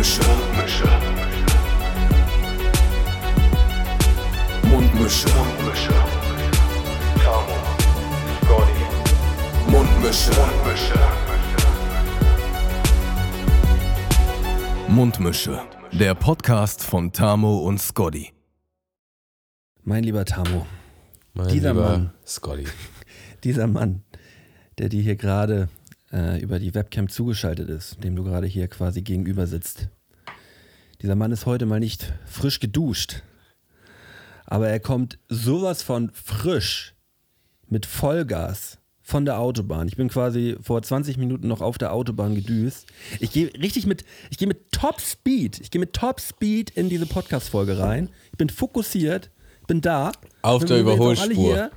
Mundmische. Mundmische. Mundmische. Tamo. Scotty. Mundmische. Mundmische. Mundmische. Der Podcast von Tamo und Scotty. Mein lieber Tamo, Mein Dieser lieber Mann. Scotty. dieser Mann, der dir hier gerade äh, über die Webcam zugeschaltet ist, dem du gerade hier quasi gegenüber sitzt. Dieser Mann ist heute mal nicht frisch geduscht, aber er kommt sowas von frisch mit Vollgas von der Autobahn. Ich bin quasi vor 20 Minuten noch auf der Autobahn gedüst. Ich gehe richtig mit, ich gehe mit Top Speed, ich gehe mit Top Speed in diese Podcast-Folge rein. Ich bin fokussiert, bin da. Auf der Überholspur. hier.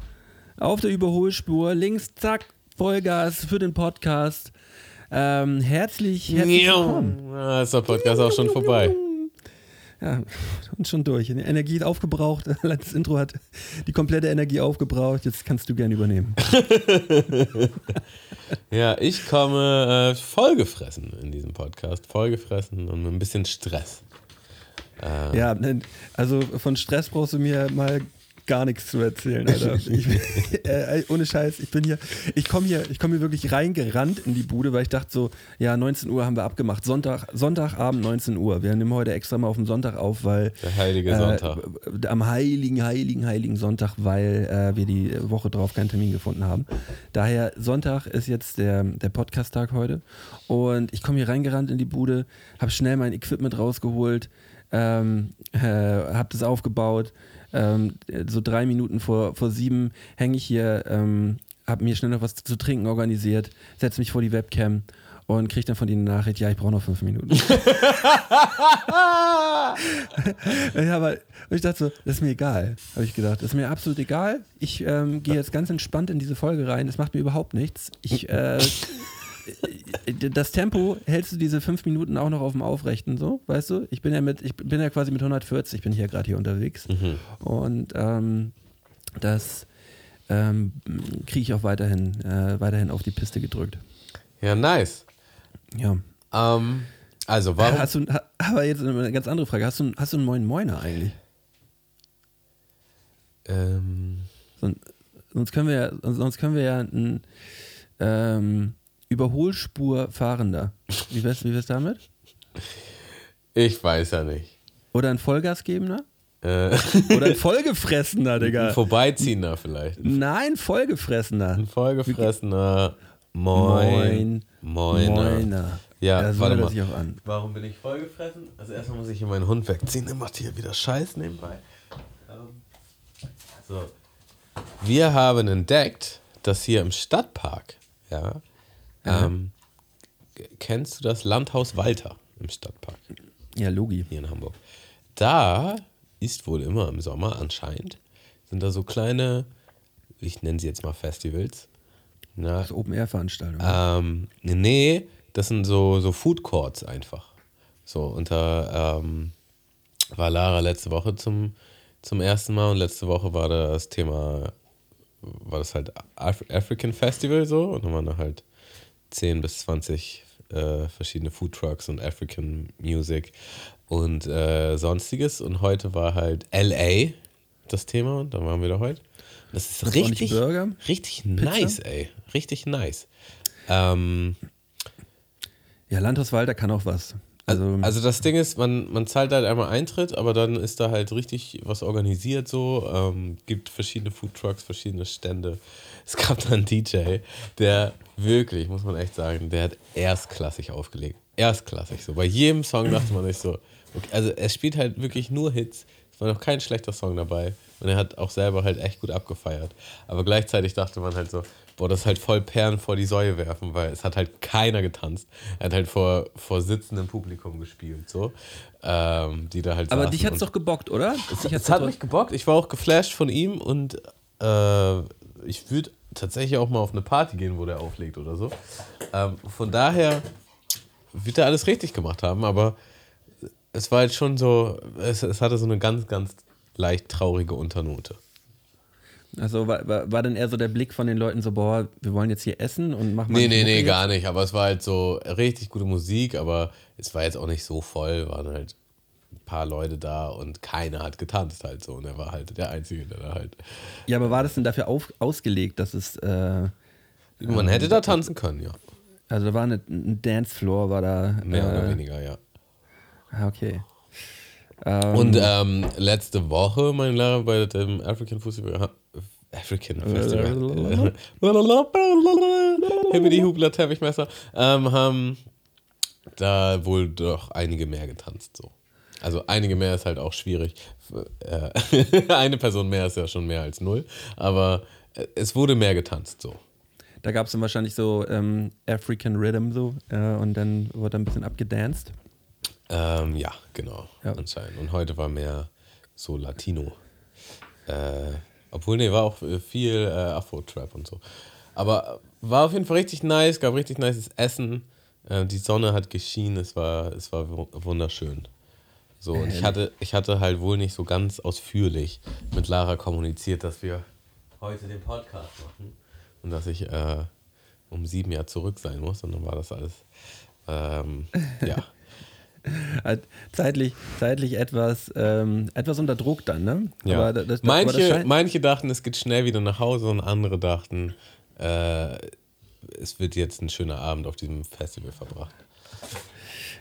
Auf der Überholspur, links, zack, Vollgas für den Podcast. Ähm, herzlich, herzlich willkommen. Ja, ist der Podcast auch schon vorbei. Ja, und schon durch. Die Energie ist aufgebraucht. Das Intro hat die komplette Energie aufgebraucht. Jetzt kannst du gerne übernehmen. Ja, ich komme äh, vollgefressen in diesem Podcast. Vollgefressen und mit ein bisschen Stress. Ja, ne, also von Stress brauchst du mir mal gar nichts zu erzählen, Alter. Ich, äh, ohne Scheiß, ich bin hier, ich komme hier, ich komme hier wirklich reingerannt in die Bude, weil ich dachte so, ja, 19 Uhr haben wir abgemacht. Sonntag, Sonntagabend 19 Uhr. Wir nehmen heute extra mal auf den Sonntag auf, weil Der heilige Sonntag. Äh, am heiligen, heiligen, heiligen Sonntag, weil äh, wir die Woche drauf keinen Termin gefunden haben. Daher Sonntag ist jetzt der, der Podcast-Tag heute. Und ich komme hier reingerannt in die Bude, habe schnell mein Equipment rausgeholt, ähm, äh, habe das aufgebaut. Ähm, so drei Minuten vor, vor sieben hänge ich hier, ähm, habe mir schnell noch was zu trinken organisiert, setze mich vor die Webcam und kriege dann von denen eine Nachricht, ja, ich brauche noch fünf Minuten. Ja, aber ich dachte so, das ist mir egal, habe ich gedacht. Das ist mir absolut egal. Ich ähm, gehe jetzt ganz entspannt in diese Folge rein. Das macht mir überhaupt nichts. Ich, äh, das Tempo hältst du diese fünf Minuten auch noch auf dem Aufrechten, so, weißt du? Ich bin ja mit, ich bin ja quasi mit 140, bin hier gerade hier unterwegs. Und ähm, das ähm, kriege ich auch weiterhin, äh, weiterhin auf die Piste gedrückt. Ja, nice. Ja. Ähm, also, warum? Hast du, aber jetzt eine ganz andere Frage. Hast du, hast du einen Moin Moiner eigentlich? Ähm, Son- Sonst können wir ja, sonst können wir ja ein ähm, Überholspurfahrender. Wie wär's, wie wär's damit? ich weiß ja nicht. Oder ein Vollgasgebender? Äh, Oder ein Vollgefressener, ein Digga. Vorbeiziehender vielleicht. Nein, Vollgefressener. Ein vollgefressener Moin. Moiner. Moiner. Ja, so warte mal. sich auch an. Warum bin ich vollgefressen? Also erstmal muss ich hier meinen Hund wegziehen. Der macht hier wieder Scheiß nebenbei. Ähm, So. Wir haben entdeckt, dass hier im Stadtpark, ja, ähm, kennst du das Landhaus Walter im Stadtpark Ja, Logi. hier in Hamburg? Da ist wohl immer im Sommer anscheinend, sind da so kleine, ich nenne sie jetzt mal Festivals. Na, Das Open-Air-Veranstaltung. ähm, nee, das sind so, so Food Courts einfach. So, unter ähm, war Lara letzte Woche zum, zum ersten Mal und letzte Woche war das Thema, war das halt Af African Festival so und dann waren da halt 10 bis 20 äh, verschiedene Food Trucks und African Music und äh, sonstiges und heute war halt LA das Thema und da waren wir da heute. Das ist Das richtig, Burger? richtig nice, ey. Richtig nice. Ähm, ja, Landhaus Walter kann auch was. Also, also das Ding ist, man, man zahlt halt einmal Eintritt, aber dann ist da halt richtig was organisiert so. Ähm, gibt verschiedene Food Trucks, verschiedene Stände. Es gab da einen DJ, der wirklich, muss man echt sagen, der hat erstklassig aufgelegt. Erstklassig. So. Bei jedem Song dachte man sich so, okay, also er spielt halt wirklich nur Hits. Es war noch kein schlechter Song dabei. Und er hat auch selber halt echt gut abgefeiert. Aber gleichzeitig dachte man halt so, boah, das ist halt voll Perlen vor die Säue werfen, weil es hat halt keiner getanzt. Er hat halt vor, vor sitzendem Publikum gespielt, so. Ähm, die da halt aber dich hat's doch gebockt, oder? Hat's es hat mich gebockt. Ich war auch geflasht von ihm und äh, ich würde tatsächlich auch mal auf eine Party gehen, wo der auflegt oder so. Ähm, von daher wird er alles richtig gemacht haben, aber es war halt schon so, es, es hatte so eine ganz, ganz leicht traurige Unternote. Also war, war, war dann eher so der Blick von den Leuten so, boah, wir wollen jetzt hier essen und machen mal Nee, nee, nee, jetzt? gar nicht. Aber es war halt so richtig gute Musik, aber es war jetzt auch nicht so voll. Waren halt paar Leute da und keiner hat getanzt halt so. Und er war halt der Einzige, der da halt. Ja, aber war das denn dafür auf, ausgelegt, dass es, äh, Man hätte da tanzen können, ja. also da war eine, ein Dancefloor, war da. Mehr oder äh, weniger, ja. ah, okay. Ähm, Und ähm, letzte Woche, mein Lehrer bei dem African Festival. African Festival. Hibbidi Hubler Teppichmesser. Ähm, haben da wohl doch einige mehr getanzt. So. Also einige mehr ist halt auch schwierig. Äh, Eine Person mehr ist ja schon mehr als null. Aber äh, es wurde mehr getanzt. So. Da gab es dann wahrscheinlich so ähm, African Rhythm so äh, und dann wurde ein bisschen abgedanced. Ähm, ja, genau. Ja. Anscheinend. Und heute war mehr so Latino. Äh, obwohl, nee, war auch äh, viel äh, Afro-Trap und so. Aber war auf jeden Fall richtig nice, gab richtig nices Essen. Die Sonne hat geschienen, es war, es war wu- wunderschön. So, und ich hatte, ich hatte halt wohl nicht so ganz ausführlich mit Lara kommuniziert, dass wir heute den Podcast machen und dass ich äh, um sieben Jahre zurück sein muss. Und dann war das alles, ähm, ja. Zeitlich, zeitlich etwas, ähm, etwas unter Druck dann, ne? Ja. Das, das, manche, manche dachten, es geht schnell wieder nach Hause und andere dachten, äh, es wird jetzt ein schöner Abend auf diesem Festival verbracht.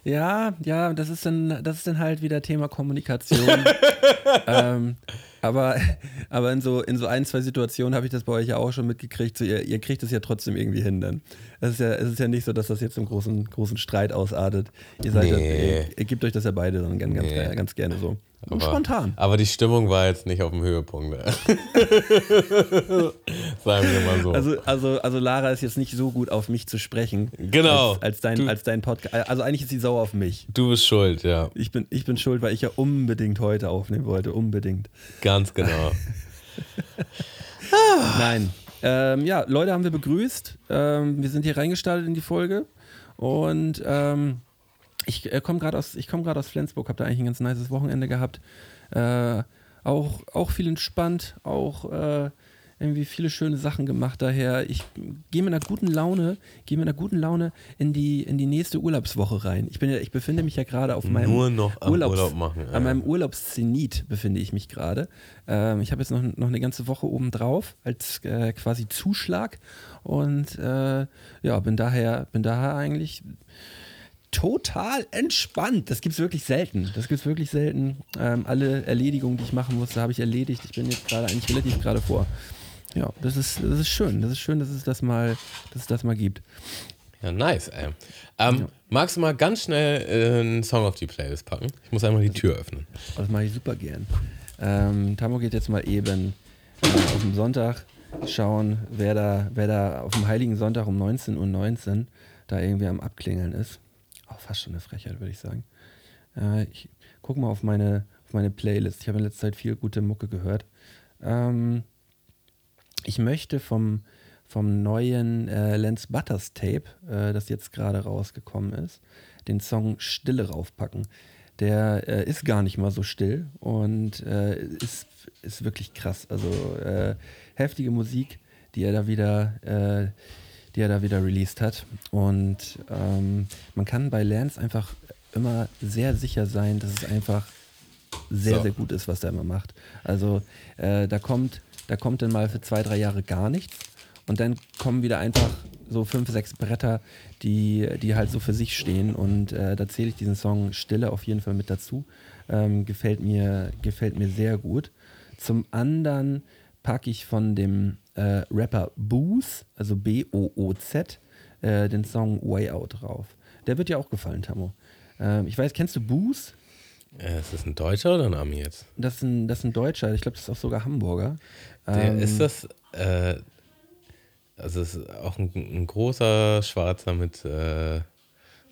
Ja, ja, das ist dann, das ist dann halt wieder Thema Kommunikation. ähm, aber, aber in so, in so ein, zwei Situationen habe ich das bei euch ja auch schon mitgekriegt. So, ihr, ihr kriegt es ja trotzdem irgendwie hin dann. Es ist ja, es ist ja nicht so, dass das jetzt im großen, großen Streit ausartet. Ihr, seid ja, Nee. ihr, ihr gebt euch das ja beide dann ganz, ganz, Nee. ganz gerne so. Aber- spontan. Aber die Stimmung war jetzt nicht auf dem Höhepunkt. Sagen wir mal so. Also, also, also Lara ist jetzt nicht so gut auf mich zu sprechen. Genau. Als, als dein, Du- als dein Podcast. Also eigentlich ist sie sauer auf mich. du bist schuld, ja. Ich bin, ich bin schuld, weil ich ja unbedingt heute aufnehmen wollte. Unbedingt. Ganz genau. Nein. Ähm, ja, Leute haben wir begrüßt. Ähm, wir sind hier reingestartet in die Folge. Und ähm, ich äh, komme gerade aus, komm aus Flensburg, habe da eigentlich ein ganz nices Wochenende gehabt. Äh, auch, auch viel entspannt, auch äh, irgendwie viele schöne Sachen gemacht. Daher, ich gehe mit einer guten Laune, gehe mit einer guten Laune in die, in die nächste Urlaubswoche rein. Ich, bin ja, ich befinde mich ja gerade auf meinem Nur noch am Urlaub machen, ja. An meinem Urlaubszenit befinde ich mich gerade. Ähm, ich habe jetzt noch, noch eine ganze Woche oben drauf als äh, quasi Zuschlag und äh, ja, bin daher, bin daher eigentlich total entspannt. Das gibt es wirklich selten. Das gibt es wirklich selten. Ähm, alle Erledigungen, die ich machen musste, habe ich erledigt. Ich bin jetzt gerade eigentlich relativ gerade vor. Ja, das ist, das ist schön. Das ist schön, dass es das mal, dass es das mal gibt. Ja, nice, ey. Ähm, Magst du mal ganz schnell äh, einen Song auf die Playlist packen? Ich muss einmal die Tür öffnen. Das mache ich super gern. Ähm, Tamo geht jetzt mal eben äh, auf dem Sonntag schauen, wer da, wer da auf dem Heiligen Sonntag um 19.19 Uhr da irgendwie am Abklingeln ist. Auch fast schon eine Frechheit, würde ich sagen. Äh, ich gucke mal auf meine, auf meine Playlist. Ich habe in letzter Zeit viel gute Mucke gehört. Ähm, ich möchte vom, vom neuen äh, Lance Butters Tape, äh, das jetzt gerade rausgekommen ist, den Song Stille raufpacken. Der äh, ist gar nicht mal so still und äh, ist, ist wirklich krass. Also äh, heftige Musik, die er da wieder, äh, die er da wieder released hat. Und ähm, man kann bei Lance einfach immer sehr sicher sein, dass es einfach sehr, So. sehr gut ist, was er immer macht. Also da kommt, da kommt dann mal für zwei, drei Jahre gar nichts und dann kommen wieder einfach so fünf, sechs Bretter, die, die halt so für sich stehen und äh, da zähle ich diesen Song Stille auf jeden Fall mit dazu. Ähm, gefällt, mir, gefällt mir sehr gut. Zum anderen packe ich von dem äh, Rapper Booz, also B-O-O-Z, äh, den Song Way Out drauf. Der wird dir auch gefallen, Tammo. Ähm, ich weiß, kennst du Booz? Äh, ist das ein Deutscher oder ein Ami jetzt? Das ist ein, das ist ein Deutscher, ich glaube, das ist auch sogar Hamburger. Der, Ähm, ist das, äh, also es ist auch ein, ein großer Schwarzer mit, äh,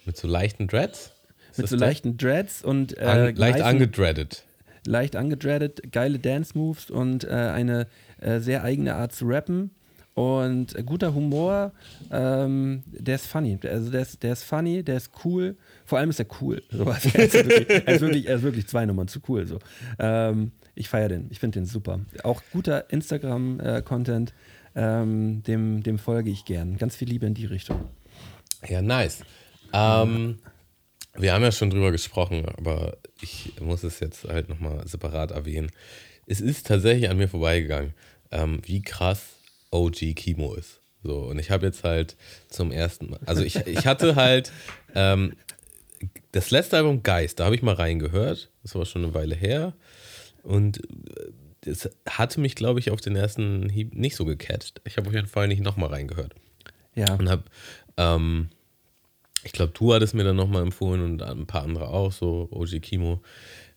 mit so leichten Dreads? Ist mit das so der? leichten Dreads und äh, An, leicht nicen- angedreadet. leicht angedreadet, geile Dance-Moves und äh, eine äh, sehr eigene Art zu rappen. Und guter Humor, ähm, der ist funny. Also der ist, der ist funny, der ist cool. Vor allem ist er cool. So, also er, ist wirklich, er, ist wirklich, er ist wirklich zwei Nummern zu cool. So. Ähm, ich feiere den. Ich finde den super. Auch guter Instagram-Content. Ähm, dem, dem folge ich gern. Ganz viel Liebe in die Richtung. Ja, nice. Ähm, wir haben ja schon drüber gesprochen, aber ich muss es jetzt halt nochmal separat erwähnen. Es ist tatsächlich an mir vorbeigegangen, ähm, wie krass OG Kimo ist. So, und ich habe jetzt halt zum ersten Mal, also ich, ich hatte halt ähm, das letzte Album Geist, da habe ich mal reingehört, das war schon eine Weile her und es hatte mich, glaube ich, auf den ersten Hieb nicht so gecatcht. Ich habe auf jeden Fall nicht nochmal reingehört. Ja. Und habe, ähm, ich glaube, du hattest mir dann nochmal empfohlen und ein paar andere auch, so OG Kimo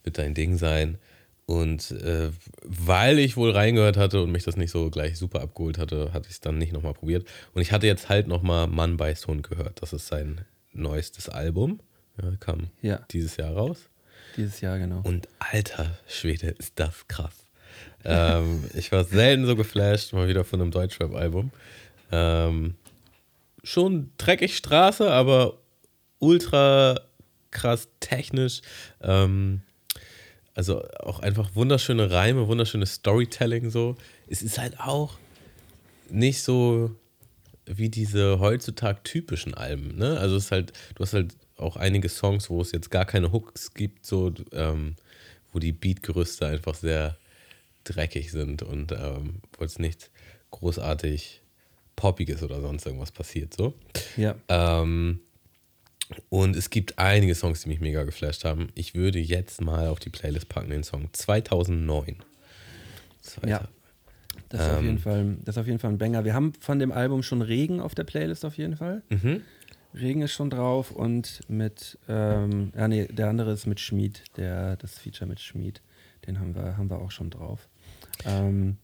wird dein Ding sein. Und äh, weil ich wohl reingehört hatte und mich das nicht so gleich super abgeholt hatte, hatte ich es dann nicht nochmal probiert. Und ich hatte jetzt halt nochmal Mann beißt Hund gehört. Das ist sein neuestes Album. Ja, kam Ja. dieses Jahr raus. Dieses Jahr, genau. Und alter Schwede, ist das krass. ähm, ich war selten so geflasht, mal wieder von einem Deutschrap-Album. Ähm, schon dreckig Straße, aber ultra krass technisch. Ähm, also auch einfach wunderschöne Reime, wunderschönes Storytelling so. Es ist halt auch nicht so wie diese heutzutage typischen Alben, ne? Also es ist halt, du hast halt auch einige Songs, wo es jetzt gar keine Hooks gibt, so, ähm, wo die Beatgerüste einfach sehr dreckig sind und ähm, wo jetzt nicht großartig Poppiges oder sonst irgendwas passiert, so. Ja. Ähm, und es gibt einige Songs, die mich mega geflasht haben. Ich würde jetzt mal auf die Playlist packen den Song 2009. Ja. Das ist, auf Ähm. jeden Fall, das ist auf jeden Fall ein Banger. Wir haben von dem Album schon Regen auf der Playlist auf jeden Fall. Mhm. Regen ist schon drauf und mit, ähm, ja nee, der andere ist mit Schmied, der, das Feature mit Schmied, den haben wir, haben wir auch schon drauf. Ähm,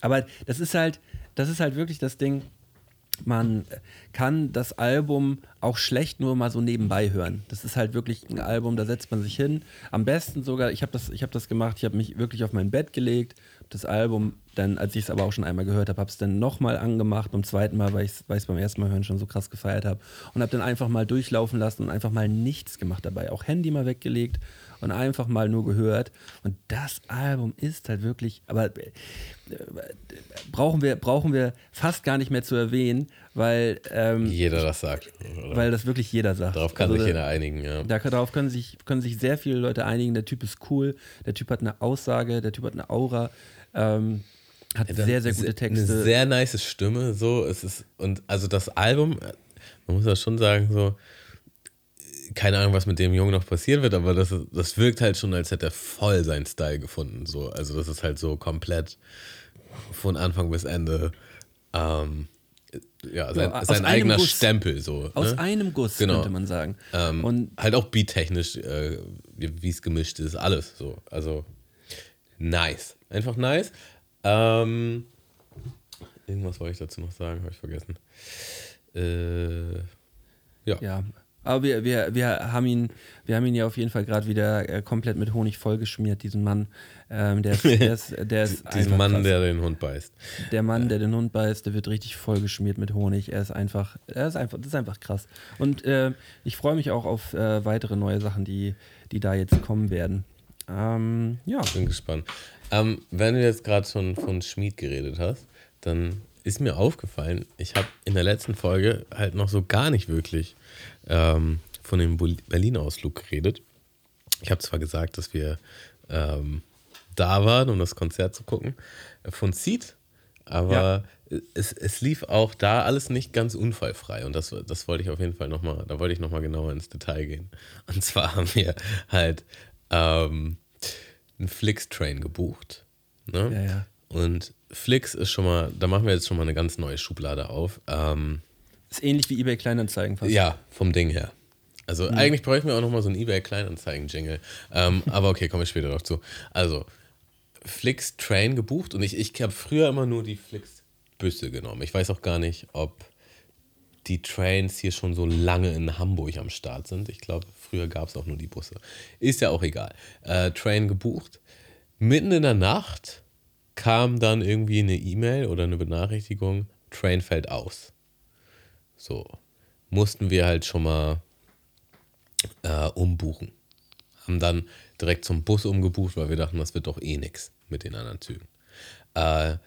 aber das ist halt, das ist halt wirklich das Ding, man kann das Album auch schlecht nur mal so nebenbei hören. Das ist halt wirklich ein Album, da setzt man sich hin. Am besten sogar, ich habe das, hab das gemacht, ich habe mich wirklich auf mein Bett gelegt, das Album dann, als ich es aber auch schon einmal gehört habe, habe es dann nochmal angemacht, beim zweiten Mal, weil ich es beim ersten Mal hören schon so krass gefeiert habe und habe dann einfach mal durchlaufen lassen und einfach mal nichts gemacht dabei. Auch Handy mal weggelegt und einfach mal nur gehört. Und das Album ist halt wirklich, aber äh, brauchen wir, brauchen wir fast gar nicht mehr zu erwähnen, weil, ähm, Jeder das sagt. Oder? weil das wirklich jeder sagt. Darauf kann Also sich jeder einigen, ja. da, darauf können sich, können sich sehr viele Leute einigen. Der Typ ist cool, der Typ hat eine Aussage, der Typ hat eine Aura, ähm, hat Dann sehr, sehr se- gute Texte. Eine sehr nice Stimme, so. Es ist, und also das Album, äh, man muss ja schon sagen, so, keine Ahnung, was mit dem Jungen noch passieren wird, aber das, das wirkt halt schon, als hätte er voll seinen Style gefunden. So. Also das ist halt so komplett von Anfang bis Ende ähm, ja, sein, aus sein eigener Guss. Stempel. So, Aus ne? einem Guss, Genau. könnte man sagen. Ähm, Und halt auch beattechnisch, äh, wie es gemischt ist, alles so. Also nice. Einfach nice. Ähm, irgendwas wollte ich dazu noch sagen, habe ich vergessen. Äh, ja. ja, aber wir, wir, wir, haben ihn, wir haben ihn ja auf jeden Fall gerade wieder äh, komplett mit Honig vollgeschmiert, diesen Mann. Ähm, der ist, der ist, der ist Diesen Mann, krass. der den Hund beißt. Der Mann, der den Hund beißt, der wird richtig vollgeschmiert mit Honig. Er ist einfach, er ist einfach, das ist einfach krass. Und äh, ich freue mich auch auf äh, weitere neue Sachen, die, die da jetzt kommen werden. Ähm, ja. Bin gespannt. Ähm, wenn du jetzt gerade schon von Schmied geredet hast, dann ist mir aufgefallen, ich habe in der letzten Folge halt noch so gar nicht wirklich ähm, von dem Berlin-Ausflug geredet. Ich habe zwar gesagt, dass wir ähm, da waren, um das Konzert zu gucken, äh, von Seed, aber es, es lief auch da alles nicht ganz unfallfrei und das, das wollte ich auf jeden Fall nochmal, da wollte ich nochmal genauer ins Detail gehen. Und zwar haben wir halt ähm, einen Flix-Train gebucht. Ne? Ja, ja. Und Flix ist schon mal, da machen wir jetzt schon mal eine ganz neue Schublade auf. Ähm, Ist ähnlich wie eBay Kleinanzeigen fast. ja, vom Ding her. Also eigentlich bräuchten wir auch nochmal so einen eBay-Kleinanzeigen-Jingle. Ähm, aber okay, komme ich später noch zu. Also, Flix Train gebucht und ich, ich habe früher immer nur die Flix Büsse genommen. Ich weiß auch gar nicht, ob die Trains hier schon so lange in Hamburg am Start sind. Ich glaube, früher gab es auch nur die Busse. Ist ja auch egal. Äh, Train gebucht. Mitten in der Nacht kam dann irgendwie eine E-Mail oder eine Benachrichtigung, Train fällt aus. So, mussten wir halt schon mal äh, umbuchen. Haben dann direkt zum Bus umgebucht, weil wir dachten, das wird doch eh nix mit den anderen Zügen. Äh,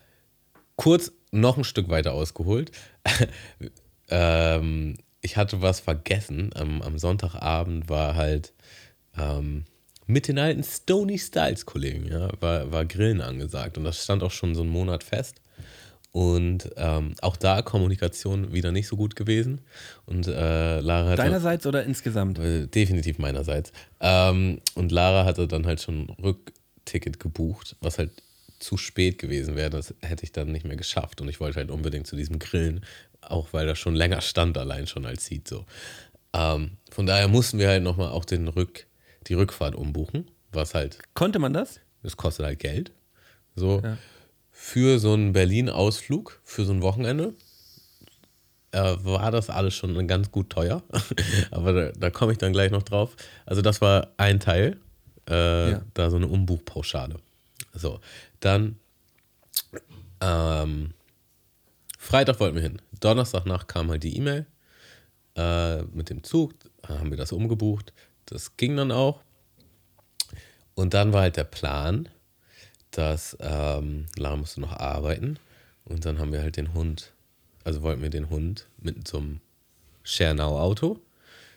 kurz noch ein Stück weiter ausgeholt. ähm, ich hatte was vergessen. Am, am Sonntagabend war halt ähm, mit den alten Stony Styles Kollegen, ja, war, war Grillen angesagt. Und das stand auch schon so einen Monat fest. Und ähm, auch da Kommunikation wieder nicht so gut gewesen. Und äh, Lara hat. Deinerseits oder insgesamt? Äh, definitiv meinerseits. Ähm, und Lara hatte dann halt schon Rückticket gebucht, was halt zu spät gewesen wäre. Das hätte ich dann nicht mehr geschafft. Und ich wollte halt unbedingt zu diesem Grillen, auch weil das schon länger stand, allein schon als Seed so. Ähm, von daher mussten wir halt nochmal auch den Rück, die Rückfahrt umbuchen, was halt. Konnte man das? Das kostet halt Geld. So. Ja. Für so einen Berlin-Ausflug, für so ein Wochenende, äh, war das alles schon ganz gut teuer. Aber da, da komme ich dann gleich noch drauf. Also, das war ein Teil. Äh, ja. Da so eine Umbuchpauschale. So, dann ähm, Freitag wollten wir hin. Donnerstagnacht kam halt die E-Mail äh, mit dem Zug. Da haben wir das umgebucht. Das ging dann auch. Und dann war halt der Plan, dass ähm, Lara musste noch arbeiten. Und dann haben wir halt den Hund, also wollten wir den Hund mit zum Schernau-Auto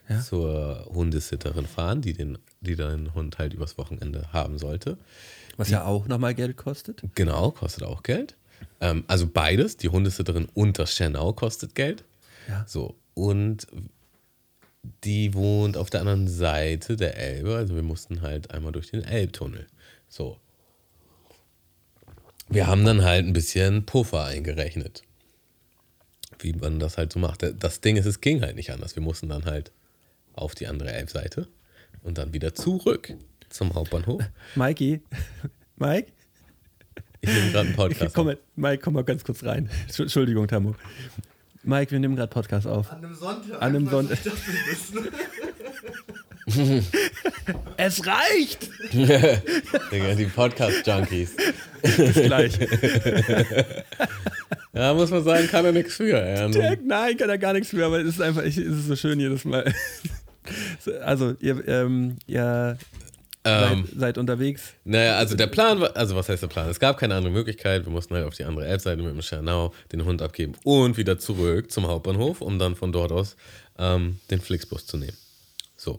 ja. zur Hundesitterin fahren, die den, die den Hund halt übers Wochenende haben sollte. Was ja auch nochmal Geld kostet. Genau, kostet auch Geld. Ähm, also beides, die Hundesitterin und das Schernau kostet Geld. Ja. So, und die wohnt auf der anderen Seite der Elbe, also wir mussten halt einmal durch den Elbtunnel. So. Wir haben dann halt ein bisschen Puffer eingerechnet. Wie man das halt so macht. Das Ding ist, es ging halt nicht anders. Wir mussten dann halt auf die andere Elbseite und dann wieder zurück zum Hauptbahnhof. Mikey, Mike? Ich nehme gerade einen Podcast. Komm, Mike, komm mal ganz kurz rein. Entschuldigung, Tamu. Mike, wir nehmen gerade Podcast auf. An einem Sonntag. An einem Sonntag. es reicht! die Podcast-Junkies. Bis gleich. ja, muss man sagen, kann er nichts für. Ja, nein, kann er gar nichts für, aber es ist einfach, es ist so schön jedes Mal. Also, ihr, ähm, ihr ähm, seid, seid, unterwegs. Naja, also der Plan war, also was heißt der Plan? Es gab keine andere Möglichkeit. Wir mussten halt auf die andere Elbseite mit dem Schernau den Hund abgeben und wieder zurück zum Hauptbahnhof, um dann von dort aus ähm, den Flixbus zu nehmen. So.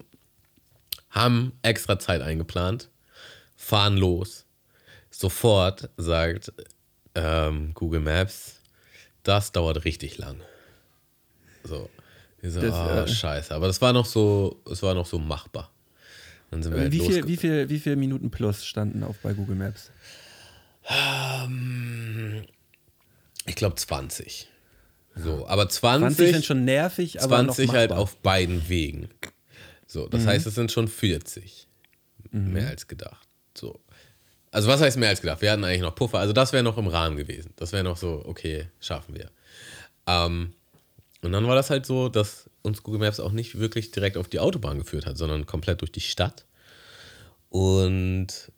Haben extra Zeit eingeplant, fahren los. Sofort sagt ähm, Google Maps, das dauert richtig lang. So. Ich so, das, oh, äh, scheiße. Aber das war noch so, es war noch so machbar. Dann sind wir halt wie, viel, wie, viel, wie viele Minuten plus standen auf bei Google Maps? Ähm, ich glaube 20. So, aber 20, 20 sind schon nervig, aber 20 halt auf beiden Wegen. So, das mhm. heißt, es sind schon 40. Mhm. Mehr als gedacht. So. Also, was heißt mehr als gedacht? Wir hatten eigentlich noch Puffer. Also, das wäre noch im Rahmen gewesen. Das wäre noch so, okay, schaffen wir. Ähm, und dann war das halt so, dass uns Google Maps auch nicht wirklich direkt auf die Autobahn geführt hat, sondern komplett durch die Stadt. Und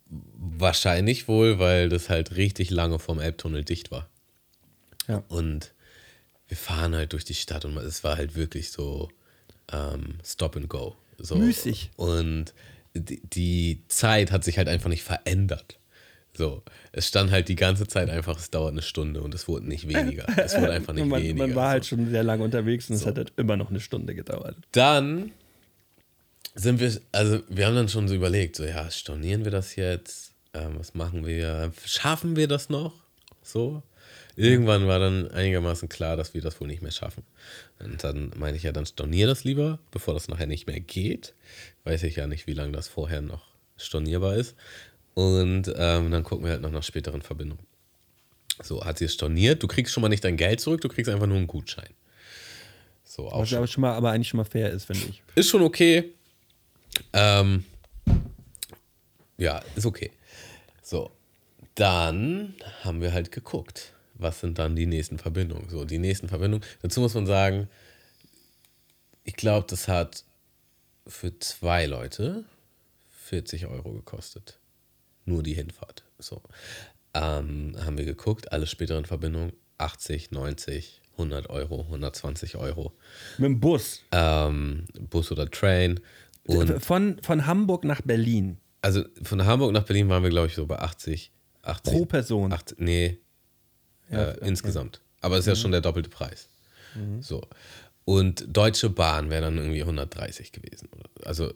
wahrscheinlich wohl, weil das halt richtig lange vom Elbtunnel dicht war. Ja. Und wir fahren halt durch die Stadt und es war halt wirklich so ähm, Stop and Go. So. Müßig. Und die, die Zeit hat sich halt einfach nicht verändert. So, es stand halt die ganze Zeit einfach, es dauert eine Stunde und es wurde nicht weniger. Es wurde einfach nicht man, weniger. Man war halt schon sehr lange unterwegs und so. es hat halt immer noch eine Stunde gedauert. Dann sind wir, also wir haben dann schon so überlegt, so ja, stornieren wir das jetzt? Ähm, was machen wir? Schaffen wir das noch? So. Irgendwann war dann einigermaßen klar, dass wir das wohl nicht mehr schaffen. Und dann meine ich ja, dann stornier das lieber, bevor das nachher nicht mehr geht. Weiß ich ja nicht, wie lange das vorher noch stornierbar ist. Und ähm, dann gucken wir halt noch nach späteren Verbindungen. So, hat sie es storniert. Du kriegst schon mal nicht dein Geld zurück, du kriegst einfach nur einen Gutschein. So, auch Was schon. aber, schon mal, aber eigentlich schon mal fair ist, finde ich. Ist schon okay. Ähm, ja, ist okay. So, dann haben wir halt geguckt, was sind dann die nächsten Verbindungen. So, die nächsten Verbindungen. Dazu muss man sagen, ich glaube, das hat für zwei Leute 40 Euro gekostet nur die Hinfahrt. So. Ähm, haben wir geguckt, alle späteren Verbindungen 80, 90, 100 Euro, 120 Euro. Mit dem Bus. Ähm, Bus oder Train. Und Von, von Hamburg nach Berlin. also von Hamburg nach Berlin waren wir, glaube ich, so bei 80. 80 Pro Person. 80, nee, Ja, äh, insgesamt. Aber es ist ja schon der doppelte Preis. So. Und Deutsche Bahn wäre dann irgendwie 130 gewesen. Also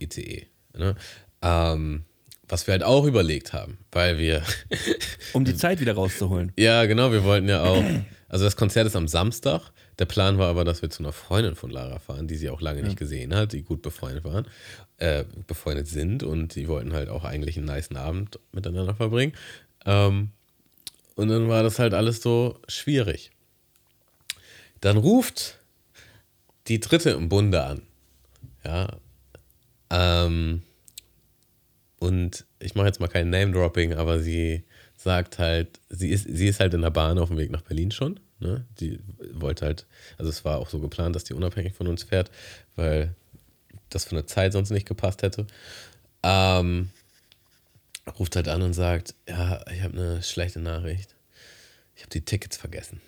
ICE. Ne? Ähm, was wir halt auch überlegt haben, weil wir, Um die Zeit wieder rauszuholen. ja genau, wir wollten ja auch, also das Konzert ist am Samstag. Der Plan war aber, dass wir zu einer Freundin von Lara fahren, die sie auch lange nicht gesehen hat, die gut befreundet waren, äh, befreundet sind und die wollten halt auch eigentlich einen niceen Abend miteinander verbringen. Ähm, und dann war das halt alles so schwierig. Dann ruft die dritte im Bunde an. Ja. Ähm, und ich mache jetzt mal kein Name-Dropping, aber sie sagt halt, sie ist, sie ist halt in der Bahn auf dem Weg nach Berlin schon. Ne? Die wollte halt, also es war auch so geplant, dass die unabhängig von uns fährt, weil das von der Zeit sonst nicht gepasst hätte. Ähm, ruft halt an und sagt, ja, ich habe eine schlechte Nachricht. Ich habe die Tickets vergessen.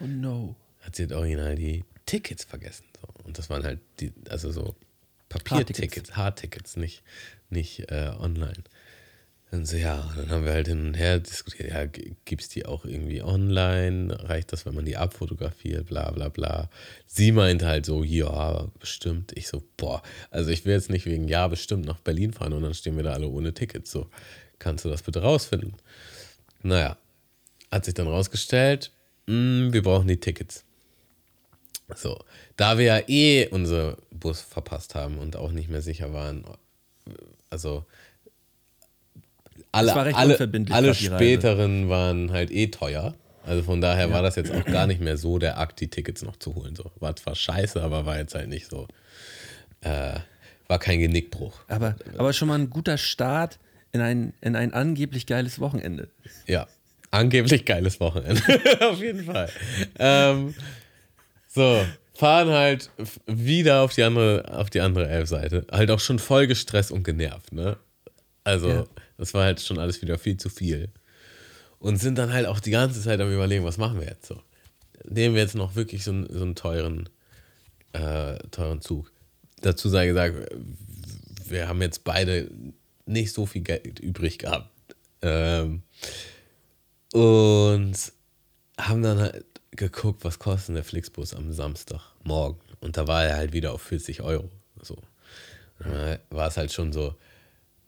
Oh no. Hat sie halt original die Tickets vergessen. So. Und das waren halt die, also so. Papiertickets, Hardtickets, nicht, nicht äh, online. Dann so, ja, dann haben wir halt hin und her diskutiert, ja, gibt es die auch irgendwie online? Reicht das, wenn man die abfotografiert? Bla bla bla. Sie meinte halt so, ja, bestimmt. Ich so, boah, also ich will jetzt nicht wegen ja, bestimmt nach Berlin fahren und dann stehen wir da alle ohne Tickets. So, kannst du das bitte rausfinden? Naja, hat sich dann rausgestellt, mh, wir brauchen die Tickets. So, da wir ja eh unseren Bus verpasst haben und auch nicht mehr sicher waren, also alle, alle, alle späteren waren halt eh teuer. Also von daher war das jetzt auch gar nicht mehr so der Akt, die Tickets noch zu holen. So. War zwar scheiße, aber war jetzt halt nicht so, äh, war kein Genickbruch. Aber, aber schon mal ein guter Start in ein, in ein angeblich geiles Wochenende. Ja, angeblich geiles Wochenende. auf jeden Fall. Ähm, so, fahren halt wieder auf die andere, auf die andere Elfseite. Halt auch schon voll gestresst und genervt, ne? Also, Ja. das war halt schon alles wieder viel zu viel. Und sind dann halt auch die ganze Zeit am überlegen, was machen wir jetzt so? Nehmen wir jetzt noch wirklich so einen, so einen teuren, äh, teuren Zug. Dazu sei gesagt, wir haben jetzt beide nicht so viel Geld übrig gehabt. Ähm, und haben dann halt geguckt, was kostet der Flixbus am Samstagmorgen. Und da war er halt wieder auf 40 Euro. So. War es halt schon so.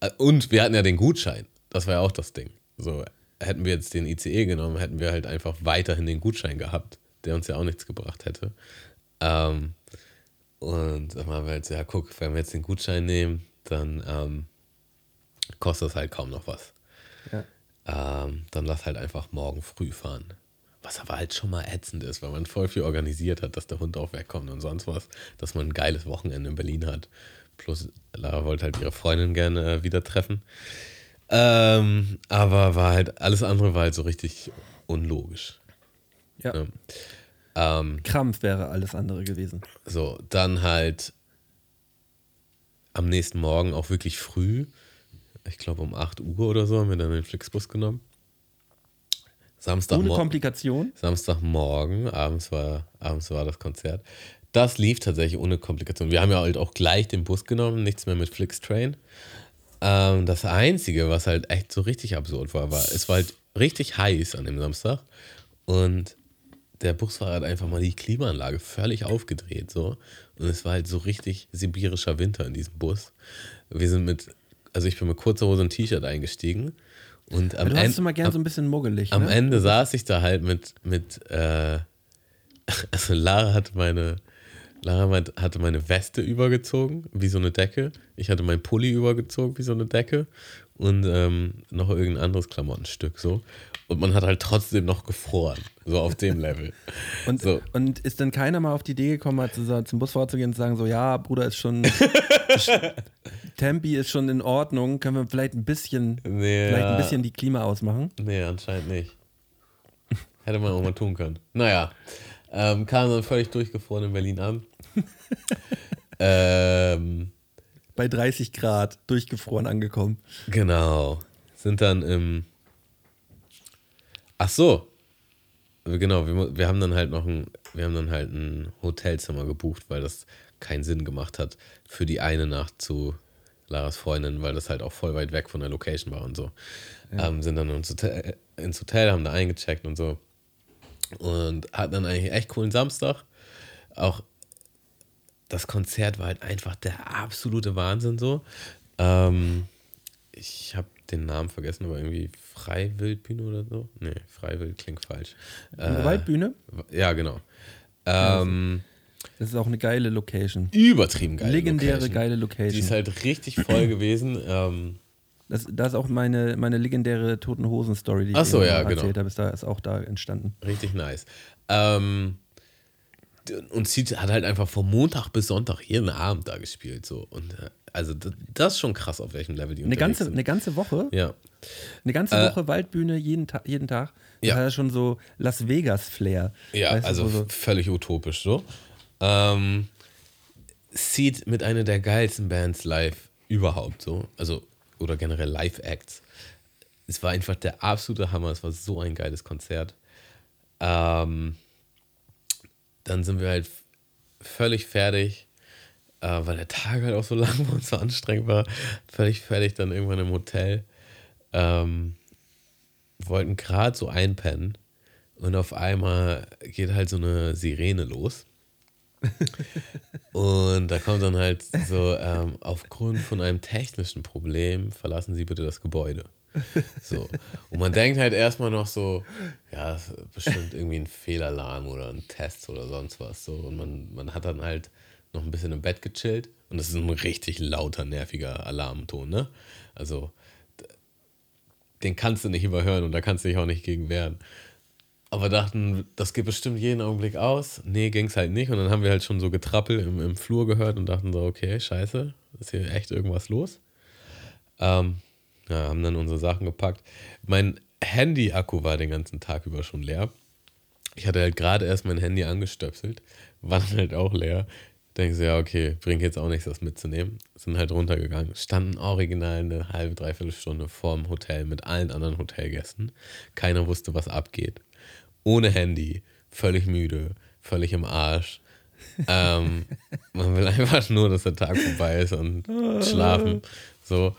Äh, Und wir hatten ja den Gutschein. Das war ja auch das Ding. So, hätten wir jetzt den ICE genommen, hätten wir halt einfach weiterhin den Gutschein gehabt, der uns ja auch nichts gebracht hätte. Ähm, und dann haben wir halt so, ja, guck, wenn wir jetzt den Gutschein nehmen, dann ähm, kostet das halt kaum noch was. Ja. Ähm, dann lass halt einfach morgen früh fahren. Was aber halt schon mal ätzend ist, weil man voll viel organisiert hat, dass der Hund auch wegkommt und sonst was, dass man ein geiles Wochenende in Berlin hat. Plus Lara wollte halt ihre Freundin gerne äh, wieder treffen. Ähm, aber war halt, alles andere war halt so richtig unlogisch. Ja. Ja. Ähm, Krampf wäre alles andere gewesen. so, dann halt am nächsten Morgen auch wirklich früh, ich glaube um 8 Uhr oder so, haben wir dann den Flixbus genommen. Ohne Samstagmorgen. Komplikation. Samstagmorgen, abends war, abends war das Konzert. Das lief tatsächlich ohne Komplikation. Wir haben ja halt auch gleich den Bus genommen, nichts mehr mit Flixtrain. Ähm, das Einzige, was halt echt so richtig absurd war, war, es war halt richtig heiß an dem Samstag und der Busfahrer hat einfach mal die Klimaanlage völlig aufgedreht so und es war halt so richtig sibirischer Winter in diesem Bus. Wir sind mit, also ich bin mit kurzer Hose und T-Shirt eingestiegen und am Aber du hast immer gern so ein bisschen muggelig. am ne? Ende saß ich da halt mit, mit äh, also Lara hatte meine, Lara hatte meine Weste übergezogen, wie so eine Decke. Ich hatte meinen Pulli übergezogen, wie so eine Decke. Und ähm, noch irgendein anderes Klamottenstück so. Und man hat halt trotzdem noch gefroren. So auf dem Level. Und, so. und ist dann keiner mal auf die Idee gekommen, mal zu, zum Busfahrer zu gehen und zu sagen, so, ja, Bruder, ist schon, ist, Tempi ist schon in Ordnung, können wir vielleicht ein bisschen, Nee, vielleicht ein bisschen die Klima ausmachen? Nee, anscheinend nicht. Hätte man auch mal tun können. Naja, ähm, kam dann völlig durchgefroren in Berlin an. ähm, Bei 30 Grad, durchgefroren angekommen. Genau. Sind dann im. Ach so. genau, wir, wir haben dann halt noch ein, wir haben dann halt ein Hotelzimmer gebucht, weil das keinen Sinn gemacht hat, für die eine Nacht zu Laras Freundin, weil das halt auch voll weit weg von der Location war und so. Ja. Ähm, sind dann ins Hotel, ins Hotel, haben da eingecheckt und so. Und hatten dann eigentlich echt coolen Samstag. Auch das Konzert war halt einfach der absolute Wahnsinn so. Ähm, ich habe den Namen vergessen, aber irgendwie Freiwildbühne oder so. Nee, Freiwild klingt falsch. Eine äh, Waldbühne? Ja, genau. Ähm, das ist auch eine geile Location. Übertrieben geile Legendäre Location. geile Location. Die ist halt richtig voll gewesen. Ähm, das, das ist auch meine, meine legendäre Toten Hosen-Story, die ich Ach so, ja, erzählt genau. habe. Ist, da, ist auch da entstanden. Richtig nice. Ähm, und Seed hat halt einfach von Montag bis Sonntag jeden Abend da gespielt. So. Und äh, also das, ist schon krass, auf welchem Level die eine ganze, sind. Eine ganze Woche? Ja. Eine ganze äh, Woche Waldbühne jeden, Ta jeden Tag. Das ja. hat ja schon so Las Vegas-Flair. Ja, weißt also so völlig utopisch so. Ähm, Seed mit einer der geilsten Bands live überhaupt so. Also, oder generell Live-Acts. Es war einfach der absolute Hammer. Es war so ein geiles Konzert. Ähm, dann sind wir halt völlig fertig, äh, weil der Tag halt auch so lang war und so anstrengend war. Völlig fertig dann irgendwann im Hotel. Ähm, wollten gerade so einpennen und auf einmal geht halt so eine Sirene los. und da kommt dann halt so, ähm, aufgrund von einem technischen Problem verlassen Sie bitte das Gebäude. So. Und man denkt halt erstmal noch so, ja, bestimmt irgendwie ein Fehlalarm oder ein Test oder sonst was. So. Und man, man hat dann halt noch ein bisschen im Bett gechillt und das ist ein richtig lauter, nerviger Alarmton, ne? Also, den kannst du nicht überhören und da kannst du dich auch nicht gegen wehren. Aber dachten, das geht bestimmt jeden Augenblick aus. Nee, ging es halt nicht. Und dann haben wir halt schon so getrappelt im, im Flur gehört und dachten so, okay, scheiße, ist hier echt irgendwas los. Ähm, ja, haben dann unsere Sachen gepackt. Mein Handy-Akku war den ganzen Tag über schon leer. Ich hatte halt gerade erst mein Handy angestöpselt, war dann halt auch leer. Denke so, ja, okay, bringt jetzt auch nichts, das mitzunehmen. Sind halt runtergegangen, standen original eine halbe, dreiviertel Stunde vorm Hotel mit allen anderen Hotelgästen. Keiner wusste, was abgeht. Ohne Handy, völlig müde, völlig im Arsch. ähm, man will einfach nur, dass der Tag vorbei ist und schlafen. So.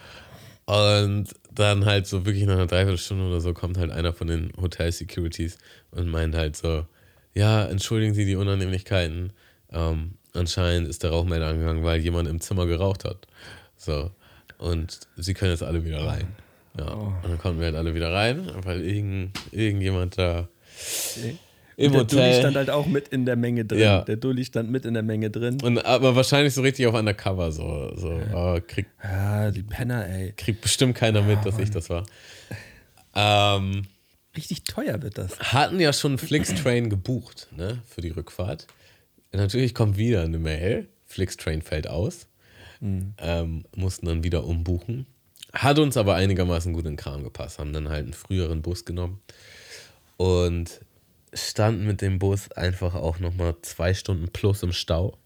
Und dann halt so wirklich nach einer Dreiviertelstunde oder so kommt halt einer von den Hotel Securities und meint halt so, ja, entschuldigen Sie die Unannehmlichkeiten. Ähm, anscheinend ist der Rauchmelder angegangen, weil jemand im Zimmer geraucht hat. So. Und sie können jetzt alle wieder rein. Ja. Oh. Und dann konnten wir halt alle wieder rein, weil irgend, irgendjemand da im der Hotel. Dulli stand halt auch mit in der Menge drin. Ja. Der Dulli stand mit in der Menge drin. Und aber wahrscheinlich so richtig auf Undercover, so. so ja. Oh, krieg, ja, die Penner, ey. Kriegt bestimmt keiner mit, dass Mann. ich das war. Ähm, richtig teuer wird das. Hatten ja schon Flixtrain gebucht, ne, für die Rückfahrt. Natürlich kommt wieder eine Mail. Flixtrain fällt aus. Mhm. Ähm, mussten dann wieder umbuchen. Hat uns aber einigermaßen gut in den Kram gepasst. Haben dann halt einen früheren Bus genommen. Und standen mit dem Bus einfach auch nochmal zwei Stunden plus im Stau.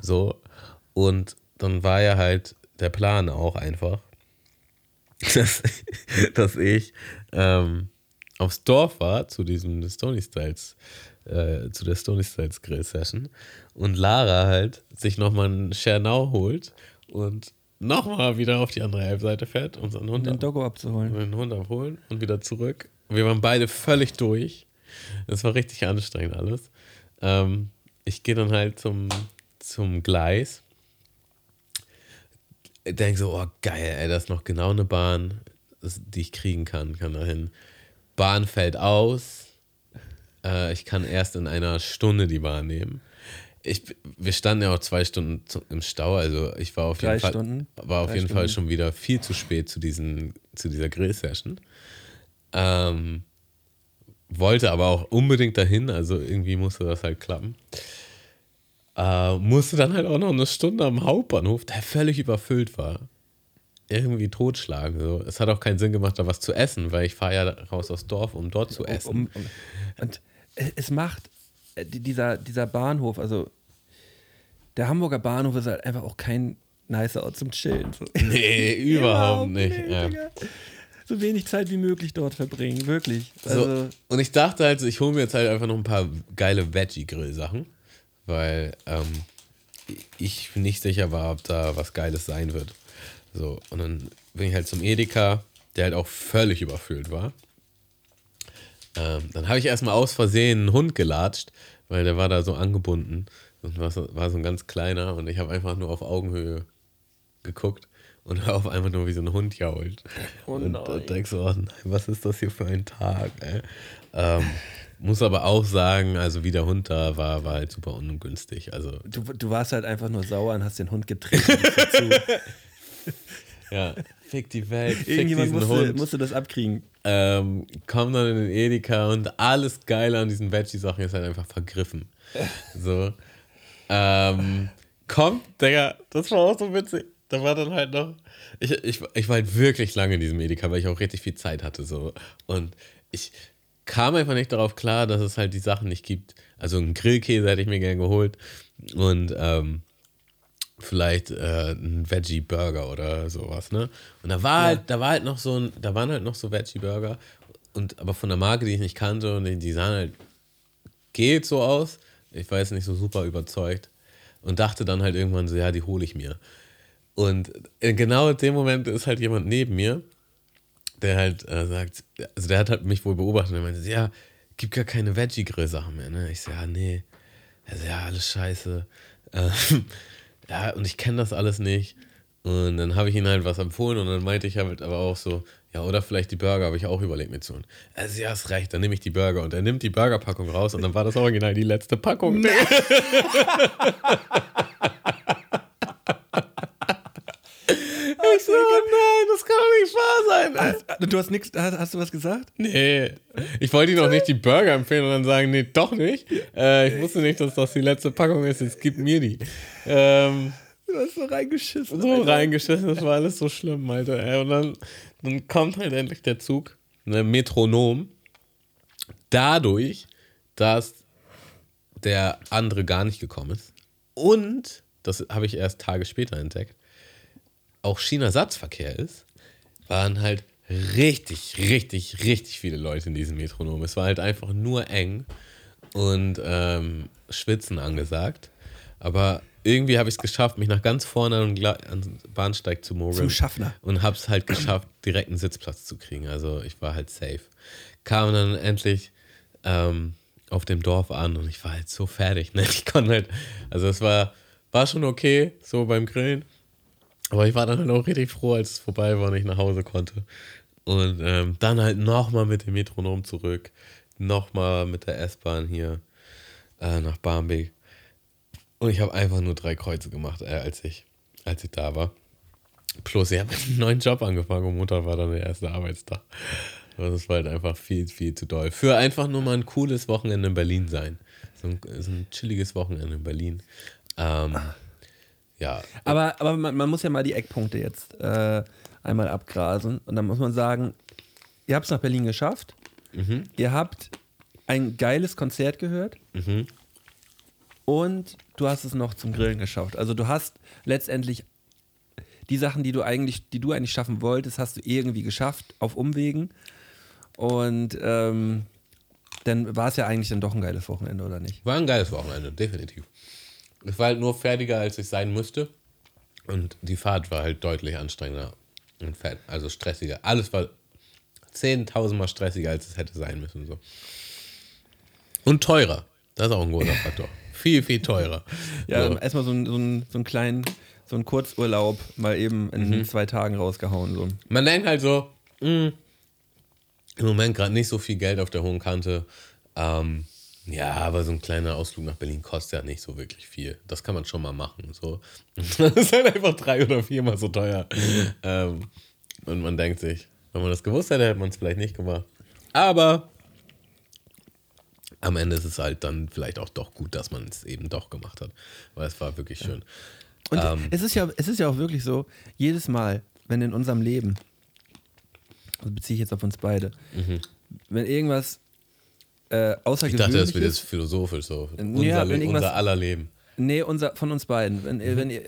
So. Und dann war ja halt der Plan auch einfach, dass, dass ich ähm, aufs Dorf war zu diesem Stony Styles, äh, zu der Stony Styles Grill Session und Lara halt sich nochmal einen Schernau holt und nochmal wieder auf die andere Halbseite fährt, unseren Hund, den Doggo abzuholen. Den Hund abholen und wieder zurück. Wir waren beide völlig durch. Das war richtig anstrengend alles. Ähm, ich gehe dann halt zum, zum Gleis. Denke so, oh geil, ey, das ist noch genau eine Bahn, die ich kriegen kann, kann dahin. Bahn fällt aus. Äh, ich kann erst in einer Stunde die Bahn nehmen. Ich, wir standen ja auch zwei Stunden im Stau, also ich war auf Drei jeden Fall, Stunden? war auf Drei jeden Fall Stunden. schon wieder viel zu spät zu, diesen, zu dieser Grill-Session. Ähm, wollte aber auch unbedingt dahin, also irgendwie musste das halt klappen. Äh, musste dann halt auch noch eine Stunde am Hauptbahnhof, der völlig überfüllt war, irgendwie totschlagen. So. Es hat auch keinen Sinn gemacht, da was zu essen, weil ich fahre ja raus aus Dorf, um dort zu essen. Um, um, und es macht äh, dieser, dieser Bahnhof, also der Hamburger Bahnhof ist halt einfach auch kein nicer Ort zum Chillen. So. Nee, überhaupt nicht. Ja. So wenig Zeit wie möglich dort verbringen, wirklich. So, Also, und ich dachte halt, so, ich hole mir jetzt halt einfach noch ein paar geile Veggie-Grill-Sachen, weil ähm, ich nicht sicher war, ob da was Geiles sein wird. So, und dann bin ich halt zum Edeka, der halt auch völlig überfüllt war. Ähm, dann habe ich erstmal aus Versehen einen Hund gelatscht, weil der war da so angebunden und war so, war so ein ganz kleiner und ich habe einfach nur auf Augenhöhe geguckt und hör auf einmal nur wie so ein Hund jault. Oh und da denkst du, oh nein, was ist das hier für ein Tag? Ähm, muss aber auch sagen, also wie der Hund da war, war halt super ungünstig. Also du, du warst halt einfach nur sauer und hast den Hund getreten. ja, fick die Welt, fick Irgendjemand diesen musste, Hund. musste das abkriegen. ähm, komm dann in den Edeka und alles Geile an diesen Veggie-Sachen ist halt einfach vergriffen. So. Ähm, kommt, Digga, das war auch so witzig. Da war dann halt noch. Ich, ich, ich war halt wirklich lange in diesem Edeka, weil ich auch richtig viel Zeit hatte. So. Und ich kam einfach nicht darauf klar, dass es halt die Sachen nicht gibt. Also einen Grillkäse hätte ich mir gern geholt. Und ähm, vielleicht äh, ein Veggie Burger oder sowas, ne? Und da war halt, da war halt noch so ein, da waren halt noch so Veggie Burger und aber von der Marke, die ich nicht kannte und die, die sahen halt geht so aus. Ich war jetzt nicht so super überzeugt und dachte dann halt irgendwann so, ja, die hole ich mir. Und in genau in dem Moment ist halt jemand neben mir, der halt äh, sagt, also der hat halt mich wohl beobachtet und er meinte, ja, gibt gar keine Veggie-Grill-Sachen mehr, ne? Ich so, ja, nee. Er so, ja, alles scheiße. Ähm, ja, und ich kenne das alles nicht. Und dann habe ich ihm halt was empfohlen und dann meinte ich halt aber auch so, ja, oder vielleicht die Burger, habe ich auch überlegt mir zu holen. Also, ja, hast recht, dann nehme ich die Burger. Und er nimmt die Burgerpackung raus und dann war das original die letzte Packung. ich so, oh nein, das kann doch nicht wahr sein. ey. Du hast nichts, hast, hast du was gesagt? Nee, ich wollte ihm noch nicht die Burger empfehlen und dann sagen, nee, doch nicht. Äh, ich wusste nicht, dass das die letzte Packung ist, jetzt gib mir die. Ähm, Du hast so reingeschissen. so reingeschissen, das war alles so schlimm, Alter. Ey. Und dann, dann kommt halt endlich der Zug, ne, Metronom. Dadurch, dass der andere gar nicht gekommen ist. Und, das habe ich erst Tage später entdeckt, auch China-Satzverkehr ist, waren halt richtig, richtig, richtig viele Leute in diesem Metronom. Es war halt einfach nur eng und ähm, Schwitzen angesagt. Aber irgendwie habe ich es geschafft, mich nach ganz vorne an den Bahnsteig zu mogeln. Zum Schaffner. Und habe es halt geschafft, direkt einen Sitzplatz zu kriegen. Also ich war halt safe. Kam dann endlich ähm, auf dem Dorf an und ich war halt so fertig. Ne? Ich konnte halt, also es war, war schon okay, so beim Grillen. Aber ich war dann halt auch richtig froh, als es vorbei war und ich nach Hause konnte. Und ähm, dann halt nochmal mit dem Metronom zurück. Nochmal mit der S-Bahn hier äh, nach Barmbek. Und ich habe einfach nur drei Kreuze gemacht, äh, als, ich, als ich da war. Plus, ich habe einen neuen Job angefangen und Montag war dann der erste Arbeitstag. Das war halt einfach viel, viel zu doll. Für einfach nur mal ein cooles Wochenende in Berlin sein. So ein, so ein chilliges Wochenende in Berlin. Ähm, ja, Aber, aber man, man muss ja mal die Eckpunkte jetzt äh, einmal abgrasen. Und dann muss man sagen, ihr habt es nach Berlin geschafft. Ihr habt ein geiles Konzert gehört. Und du hast es noch zum Grillen geschafft. Also du hast letztendlich die Sachen, die du eigentlich, die du eigentlich schaffen wolltest, hast du irgendwie geschafft auf Umwegen. Und ähm, dann war es ja eigentlich dann doch ein geiles Wochenende, oder nicht? War ein geiles Wochenende, definitiv. Es war halt nur fertiger, als ich sein müsste. Und die Fahrt war halt deutlich anstrengender und fett, also stressiger. Alles war 10.000 Mal stressiger, als es hätte sein müssen. So. Und teurer. Das ist auch ein großer Faktor. Viel, viel teurer. Ja, so. erstmal so, ein- so, ein- so einen kleinen, so einen Kurzurlaub mal eben in zwei Tagen rausgehauen. So. Man denkt halt so, mh, im Moment gerade nicht so viel Geld auf der hohen Kante. Ähm, ja, aber so ein kleiner Ausflug nach Berlin kostet ja nicht so wirklich viel. Das kann man schon mal machen. So. Das ist halt einfach drei oder viermal so teuer. ähm, und man denkt sich, wenn man das gewusst hätte, hätte man es vielleicht nicht gemacht. Aber am Ende ist es halt dann vielleicht auch doch gut, dass man es eben doch gemacht hat. Weil es war wirklich schön. Und Ähm. es, ist ja, es ist ja auch wirklich so, jedes Mal, wenn in unserem Leben, also beziehe ich jetzt auf uns beide, wenn irgendwas äh, Mhm. Ich dachte, das außergewöhnlich wird jetzt philosophisch so. Ja, unser, unser aller Leben. Nee, unser, von uns beiden. Wenn, Mhm. wenn ihr,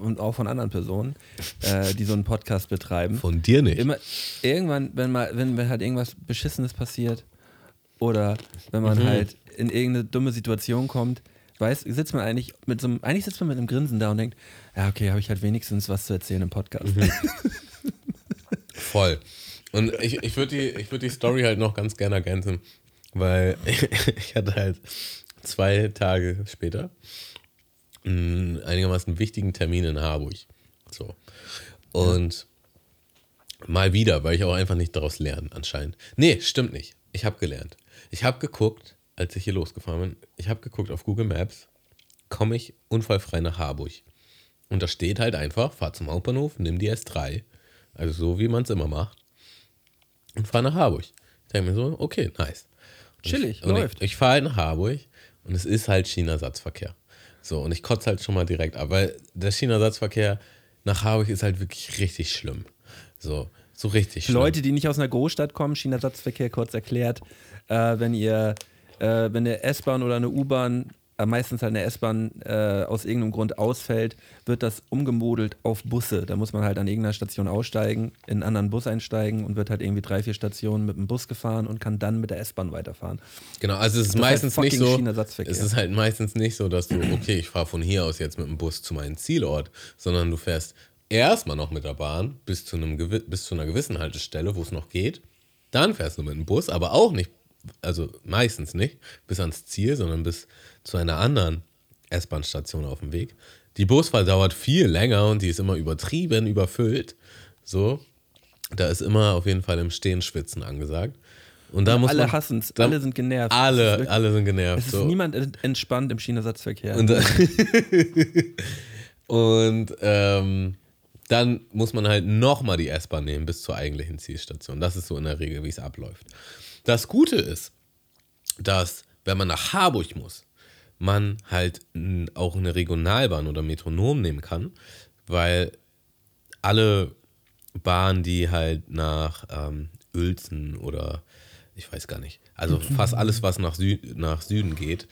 und auch von anderen Personen, äh, die so einen Podcast betreiben. Von dir nicht. Immer, irgendwann, wenn mal, wenn, wenn halt irgendwas Beschissenes passiert oder wenn man Mhm. halt in irgendeine dumme Situation kommt, weiß, sitzt man eigentlich mit so einem, eigentlich sitzt man mit einem Grinsen da und denkt, ja, okay, habe ich halt wenigstens was zu erzählen im Podcast. Mhm. Voll. Und ich, ich würde die, ich würd die Story halt noch ganz gerne ergänzen, weil ich hatte halt zwei Tage später einen einigermaßen wichtigen Termin in Harburg. So. Und mal wieder, weil ich auch einfach nicht daraus lerne, anscheinend. Nee, stimmt nicht. Ich habe gelernt. Ich habe geguckt, als ich hier losgefahren bin, ich habe geguckt auf Google Maps, komme ich unfallfrei nach Harburg. Und da steht halt einfach, fahr zum Hauptbahnhof, nimm die S3. Also so, wie man es immer macht. Und fahr nach Harburg. Ich denke mir so, okay, nice. Chillig, ich, läuft. Ich, ich fahre halt nach Harburg und es ist halt China-Satzverkehr. So, und ich kotze halt schon mal direkt ab, weil der China-Satzverkehr nach Harburg ist halt wirklich richtig schlimm. So, so richtig schlimm. Leute, die nicht aus einer Großstadt kommen, China-Satzverkehr kurz erklärt, äh, wenn ihr, äh, wenn eine S-Bahn oder eine U-Bahn, meistens halt eine S-Bahn äh, aus irgendeinem Grund ausfällt, wird das umgemodelt auf Busse. Da muss man halt an irgendeiner Station aussteigen, in einen anderen Bus einsteigen und wird halt irgendwie drei, vier Stationen mit dem Bus gefahren und kann dann mit der S-Bahn weiterfahren. Genau, also es ist Das ist halt meistens nicht so. Es ist halt meistens nicht so, dass du, okay, ich fahre von hier aus jetzt mit dem Bus zu meinem Zielort, sondern du fährst erstmal noch mit der Bahn bis zu, einem, bis zu einer gewissen Haltestelle, wo es noch geht. Dann fährst du mit dem Bus, aber auch nicht, also meistens nicht, bis ans Ziel, sondern bis zu einer anderen S-Bahn-Station auf dem Weg. Die Busfahrt dauert viel länger und die ist immer übertrieben überfüllt. So, da ist immer auf jeden Fall im Stehen schwitzen angesagt. Und da muss alle hassen es, alle sind genervt. Alle, wirklich- alle sind genervt. Es ist so. niemand ent- entspannt im China-Satzverkehr. Und, und ähm, dann muss man halt nochmal die S-Bahn nehmen bis zur eigentlichen Zielstation. Das ist so in der Regel, wie es abläuft. Das Gute ist, dass, wenn man nach Harburg muss, man halt auch eine Regionalbahn oder Metronom nehmen kann, weil alle Bahnen, die halt nach ähm, Uelzen oder ich weiß gar nicht, also fast alles, was nach, Sü nach Süden geht,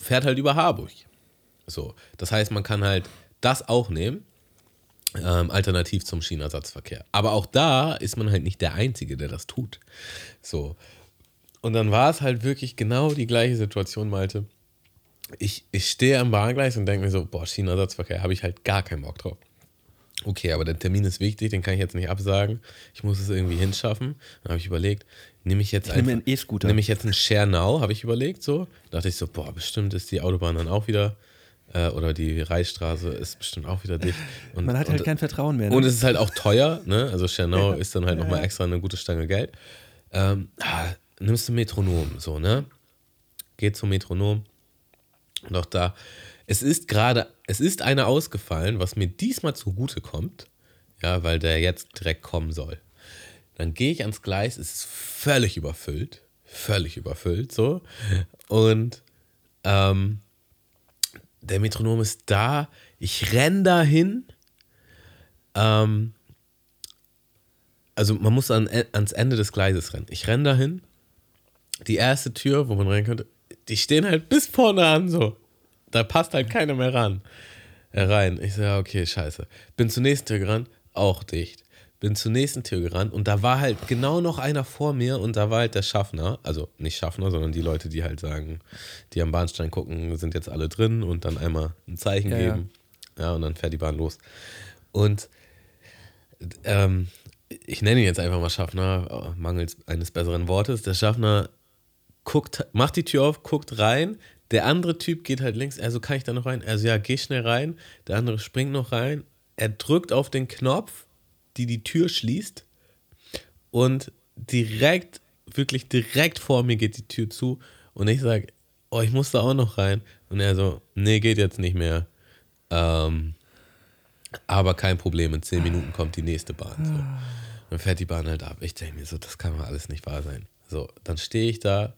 fährt halt über Harburg. So, das heißt, man kann halt das auch nehmen, ähm, alternativ zum Schienenersatzverkehr. Aber auch da ist man halt nicht der Einzige, der das tut. So. Und dann war es halt wirklich genau die gleiche Situation, Malte. Ich, ich stehe am Bahngleis und denke mir so, boah, Schienenersatzverkehr, habe ich halt gar keinen Bock drauf. Okay, aber der Termin ist wichtig, den kann ich jetzt nicht absagen. Ich muss es irgendwie hinschaffen. Dann habe ich überlegt, nehme ich jetzt Ich nehme einfach- einen E-Scooter. Nehme ich jetzt einen Schernau, habe ich überlegt so. Da dachte ich so, boah, bestimmt ist die Autobahn dann auch wieder, äh, oder die Reichsstraße ist bestimmt auch wieder dicht. Und, Man hat halt und, kein Vertrauen mehr. Ne? und es ist halt auch teuer, ne? Also Schernau ist dann halt nochmal extra eine gute Stange Geld. Ähm, ah, nimmst du Metronom, so, ne? Geht zum Metronom. Und auch da, es ist gerade, es ist einer ausgefallen, was mir diesmal zugute kommt, ja, weil der jetzt direkt kommen soll. Dann gehe ich ans Gleis, es ist völlig überfüllt, völlig überfüllt, so. Und ähm, der Metronom ist da, ich renn dahin. Ähm, also man muss an, ans Ende des Gleises rennen. Ich renn dahin. Die erste Tür, wo man rein könnte, die stehen halt bis vorne an so. Da passt halt keiner mehr ran. Äh, rein. Ich so, ja, okay, scheiße. Bin zur nächsten Tür gerannt, auch dicht. Bin zur nächsten Tür gerannt und da war halt genau noch einer vor mir und da war halt der Schaffner, also nicht Schaffner, sondern die Leute, die halt sagen, die am Bahnsteig gucken, sind jetzt alle drin und dann einmal ein Zeichen Ja, ja. geben. Ja. und dann fährt die Bahn los. Und ähm, ich nenne ihn jetzt einfach mal Schaffner, äh, mangels eines besseren Wortes. Der Schaffner guckt, macht die Tür auf, guckt rein. Der andere Typ geht halt links, also kann ich da noch rein? Also ja, geh schnell rein. Der andere springt noch rein. Er drückt auf den Knopf, die die Tür schließt. Und direkt, wirklich direkt vor mir geht die Tür zu. Und ich sage, oh, ich muss da auch noch rein. Und er so, nee, geht jetzt nicht mehr. Ähm, aber kein Problem, in zehn Minuten kommt die nächste Bahn. So. Dann fährt die Bahn halt ab. Ich denke mir so, das kann doch alles nicht wahr sein. So, dann stehe ich da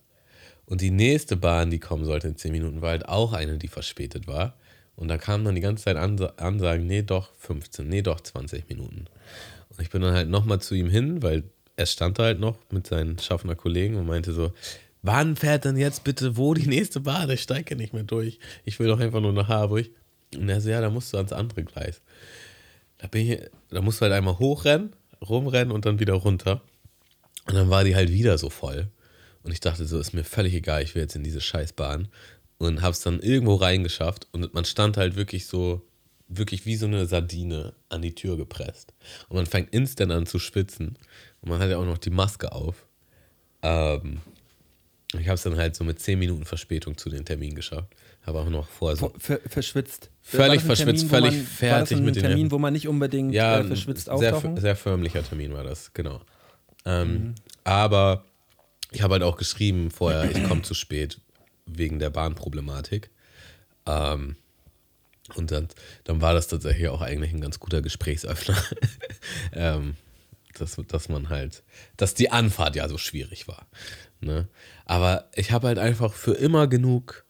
und die nächste Bahn, die kommen sollte in zehn Minuten, war halt auch eine, die verspätet war. Und da kamen dann die ganze Zeit Ansa Ansagen, nee, doch 15, nee, doch 20 Minuten. Und ich bin dann halt nochmal zu ihm hin, weil er stand da halt noch mit seinen Schaffner Kollegen und meinte so, wann fährt denn jetzt bitte wo die nächste Bahn? Ich steige nicht mehr durch. Ich will doch einfach nur nach Harburg. Und er so, ja, da musst du ans andere Gleis. Da, bin ich, da musst du halt einmal hochrennen, rumrennen und dann wieder runter. Und dann war die halt wieder so voll. Und ich dachte so, ist mir völlig egal, ich will jetzt in diese Scheißbahn. Und hab's dann irgendwo reingeschafft. Und man stand halt wirklich so, wirklich wie so eine Sardine an die Tür gepresst. Und man fängt instant an zu schwitzen. Und man hat ja auch noch die Maske auf. Ähm, ich habe es dann halt so mit 10 Minuten Verspätung zu den Termin geschafft. Habe auch noch vorher so. Ver verschwitzt. Völlig verschwitzt, Termin, völlig man, fertig ein mit den Termin, wo man nicht unbedingt ja, äh, verschwitzt sehr, auftauchen? sehr förmlicher Termin war das, genau. Ähm, Mhm. Aber ich habe halt auch geschrieben vorher, ich komme zu spät wegen der Bahnproblematik. Ähm, und dann, dann war das tatsächlich auch eigentlich ein ganz guter Gesprächsöffner. ähm, dass, dass man halt, dass die Anfahrt ja so schwierig war. Ne? Aber ich habe halt einfach für immer genug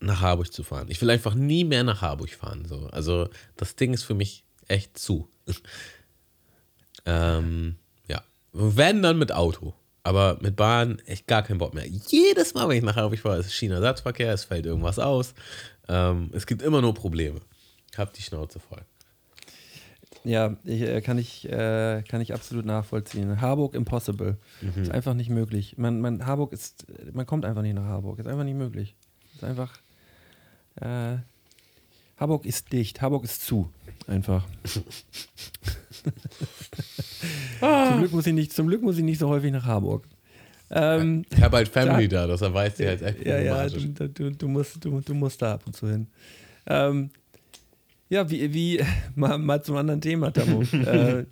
nach Harburg zu fahren. Ich will einfach nie mehr nach Harburg fahren. So. Also das Ding ist für mich echt zu. ähm, ja. Wenn dann mit Auto. Aber mit Bahn echt gar keinen Bock mehr. Jedes Mal, wenn ich nach Harburg fahre, ist Schienenersatzverkehr, es fällt irgendwas aus. Ähm, es gibt immer nur Probleme. Ich hab die Schnauze voll. Ja, ich, äh, kann, ich, äh, kann ich absolut nachvollziehen. Harburg impossible. Mhm. Ist einfach nicht möglich. Man, man, Harburg ist, man kommt einfach nicht nach Harburg. Ist einfach nicht möglich. Ist einfach. Äh, Harburg ist dicht. Harburg ist zu. Einfach. zum, Glück muss ich nicht, zum Glück muss ich nicht so häufig nach Harburg. Ähm, Ich habe halt Family da, das erweist sich halt echt ja, ja, du, du, du, musst, du, du musst da ab und zu hin. Ähm, ja, wie, wie mal, mal zum anderen Thema, Tammo. äh,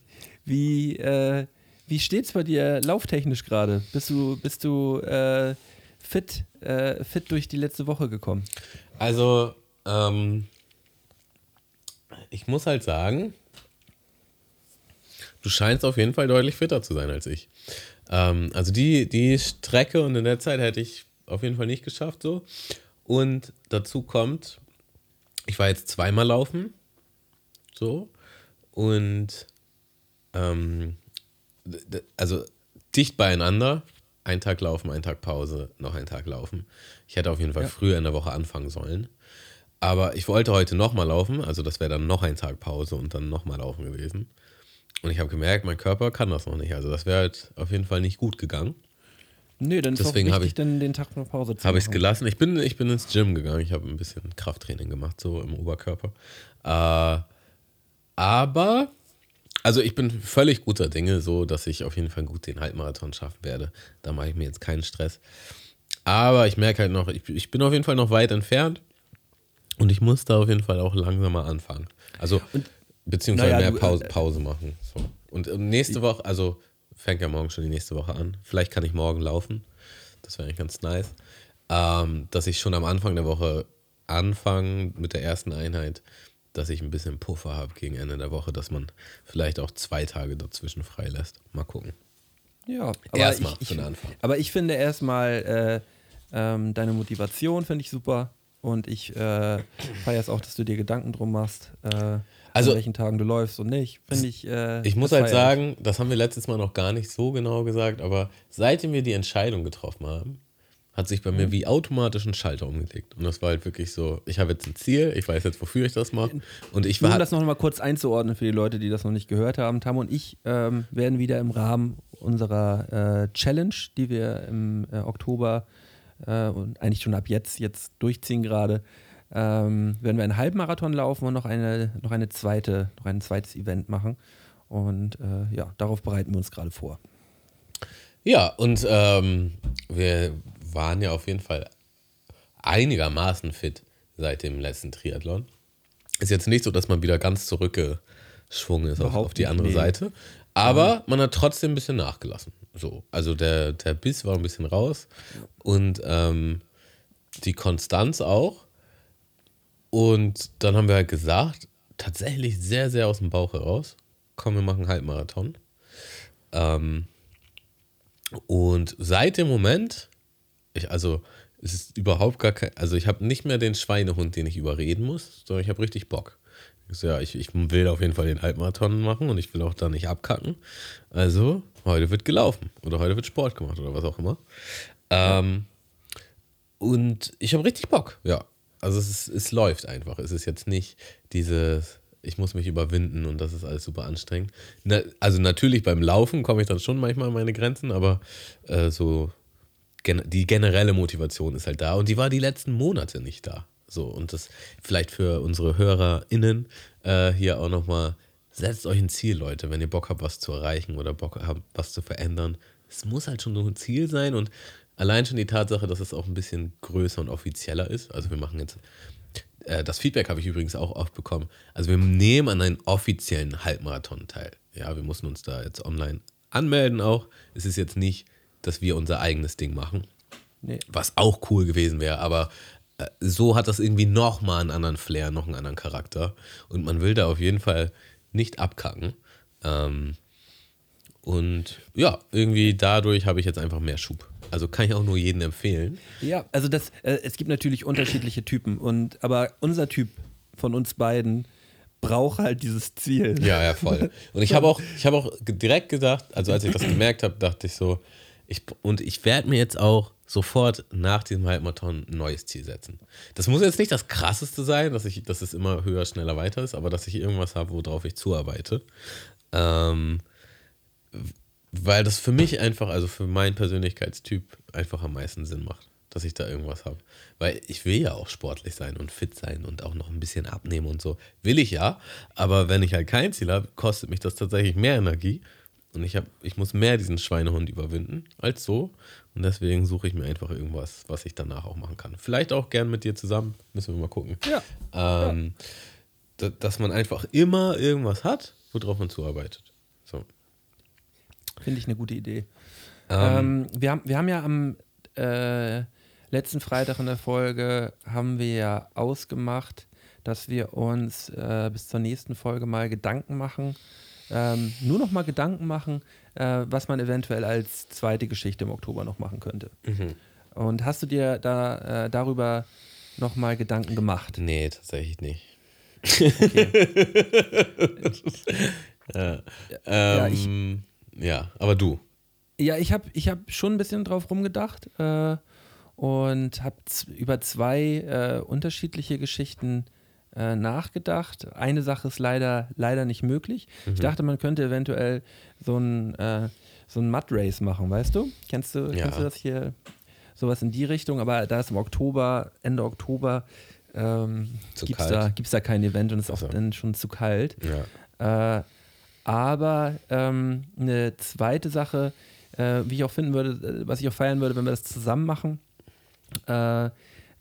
wie, äh, wie steht's bei dir lauftechnisch gerade? Bist du, bist du äh, fit, äh, fit durch die letzte Woche gekommen? Also, ähm, ich muss halt sagen, du scheinst auf jeden Fall deutlich fitter zu sein als ich. Ähm, also die, die Strecke und in der Zeit hätte ich auf jeden Fall nicht geschafft so. Und dazu kommt, ich war jetzt zweimal laufen, so, und ähm, also dicht beieinander, ein Tag laufen, ein Tag Pause, noch ein Tag laufen. Ich hätte auf jeden Fall Ja. früher in der Woche anfangen sollen. Aber ich wollte heute nochmal laufen, also das wäre dann noch ein Tag Pause und dann nochmal laufen gewesen. Und ich habe gemerkt, mein Körper kann das noch nicht. Also das wäre halt auf jeden Fall nicht gut gegangen. Nee, dann ist Deswegen auch hab wichtig, ich- dann den Tag noch Pause zu Habe ich es gelassen. Ich bin, ich bin ins Gym gegangen. Ich habe ein bisschen Krafttraining gemacht, so im Oberkörper. Äh, aber, also ich bin völlig guter Dinge, so dass ich auf jeden Fall gut den Halbmarathon schaffen werde. Da mache ich mir jetzt keinen Stress. Aber ich merke halt noch, ich, ich bin auf jeden Fall noch weit entfernt. Und ich muss da auf jeden Fall auch langsamer anfangen. Also, beziehungsweise naja, mehr du, Pause, äh, Pause machen. So. Und ähm, nächste Woche, also fängt ja morgen schon die nächste Woche an. Vielleicht kann ich morgen laufen. Das wäre eigentlich ganz nice. Ähm, dass ich schon am Anfang der Woche anfange mit der ersten Einheit, dass ich ein bisschen Puffer habe gegen Ende der Woche, dass man vielleicht auch zwei Tage dazwischen freilässt. Mal gucken. Ja, aber Erstmal ich, für ich, den Anfang. aber ich finde erstmal äh, ähm, deine Motivation finde ich super und ich äh, feiere es auch, dass du dir Gedanken drum machst, äh, Also- an welchen Tagen du läufst und nicht. Finde ich. Äh, Ich muss halt sagen, das haben wir letztes Mal noch gar nicht so genau gesagt, aber seitdem wir die Entscheidung getroffen haben, hat sich bei Mhm. mir wie automatisch ein Schalter umgelegt. Und das war halt wirklich so, ich habe jetzt ein Ziel, ich weiß jetzt, wofür ich das mache. Und ich Nur um war. das noch mal kurz einzuordnen für die Leute, die das noch nicht gehört haben. Tam und ich ähm, werden wieder im Rahmen unserer äh, Challenge, die wir im äh, Oktober äh, und eigentlich schon ab jetzt, jetzt durchziehen gerade, ähm, werden wir einen Halbmarathon laufen und noch eine, noch eine zweite, noch ein zweites Event machen. Und äh, ja, darauf bereiten wir uns gerade vor. Ja, und ähm, wir waren ja auf jeden Fall einigermaßen fit seit dem letzten Triathlon. Ist jetzt nicht so, dass man wieder ganz zurückgeschwungen ist auf, auf die andere nee. Seite. Aber man hat trotzdem ein bisschen nachgelassen. So, also der, der Biss war ein bisschen raus und ähm, die Konstanz auch. Und dann haben wir halt gesagt, tatsächlich sehr, sehr aus dem Bauch heraus, komm, wir machen Halbmarathon. Ähm, und seit dem Moment, ich, also es ist überhaupt gar kein, also ich habe nicht mehr den Schweinehund, den ich überreden muss, sondern ich habe richtig Bock. Ich so, ja, ich, ich will auf jeden Fall den Halbmarathon machen und ich will auch da nicht abkacken. Also, heute wird gelaufen oder heute wird Sport gemacht oder was auch immer. Ähm, und ich habe richtig Bock, ja. Also es, ist, es läuft einfach. Es ist jetzt nicht dieses, ich muss mich überwinden und das ist alles super anstrengend. Na, also natürlich beim Laufen komme ich dann schon manchmal an meine Grenzen, aber äh, so gen die generelle Motivation ist halt da und die war die letzten Monate nicht da. So und das vielleicht für unsere HörerInnen äh, hier auch nochmal, setzt euch ein Ziel, Leute, wenn ihr Bock habt, was zu erreichen oder Bock habt, was zu verändern. Es muss halt schon so ein Ziel sein und allein schon die Tatsache, dass es auch ein bisschen größer und offizieller ist. Also wir machen jetzt äh, das Feedback habe ich übrigens auch oft bekommen. Also wir nehmen an einem offiziellen Halbmarathon teil. Ja, wir mussten uns da jetzt online anmelden auch. Es ist jetzt nicht, dass wir unser eigenes Ding machen. Nee. Was auch cool gewesen wäre, aber äh, so hat das irgendwie nochmal einen anderen Flair, noch einen anderen Charakter. Und man will da auf jeden Fall nicht abkacken. Ähm, und ja, irgendwie dadurch habe ich jetzt einfach mehr Schub. Also kann ich auch nur jedem empfehlen. Ja, also das, äh, es gibt natürlich unterschiedliche Typen und aber unser Typ von uns beiden braucht halt dieses Ziel. Ja, ja, voll. Und ich habe auch, ich habe auch direkt gedacht, also als ich das gemerkt habe, dachte ich so, ich, und ich werde mir jetzt auch sofort nach diesem Halbmarathon ein neues Ziel setzen. Das muss jetzt nicht das krasseste sein, dass ich, dass es immer höher, schneller, weiter ist, aber dass ich irgendwas habe, worauf ich zuarbeite. Ähm, weil das für mich einfach, also für meinen Persönlichkeitstyp, einfach am meisten Sinn macht, dass ich da irgendwas habe. Weil ich will ja auch sportlich sein und fit sein und auch noch ein bisschen abnehmen und so. Will ich ja, aber wenn ich halt kein Ziel habe, kostet mich das tatsächlich mehr Energie. Und ich, hab, ich muss mehr diesen Schweinehund überwinden als so. Und deswegen suche ich mir einfach irgendwas, was ich danach auch machen kann. Vielleicht auch gern mit dir zusammen. Müssen wir mal gucken. Ja. Ähm, ja. Dass man einfach immer irgendwas hat, worauf man zuarbeitet. So. Finde ich eine gute Idee. Ähm, ähm, wir, haben, wir haben ja am äh, letzten Freitag in der Folge haben wir ja ausgemacht, dass wir uns äh, bis zur nächsten Folge mal Gedanken machen, ähm, nur noch mal Gedanken machen, äh, was man eventuell als zweite Geschichte im Oktober noch machen könnte. Mhm. Und hast du dir da äh, darüber noch mal Gedanken gemacht? Nee, tatsächlich nicht. Okay. ja. Ähm, ja, ich, ja, aber du. Ja, ich habe ich hab schon ein bisschen drauf rumgedacht äh, und habe über zwei äh, unterschiedliche Geschichten äh, nachgedacht. Eine Sache ist leider, leider nicht möglich. Mhm. Ich dachte, man könnte eventuell so ein, äh, so ein Mud-Race machen, weißt du? Kennst du, ja. kennst du das hier? Sowas in die Richtung, aber da ist im Oktober, Ende Oktober, ähm, gibt es da, gibt's da kein Event und es ist auch dann schon zu kalt. Ja. Äh, aber ähm, eine zweite Sache, äh, wie ich auch finden würde, äh, was ich auch feiern würde, wenn wir das zusammen machen, äh,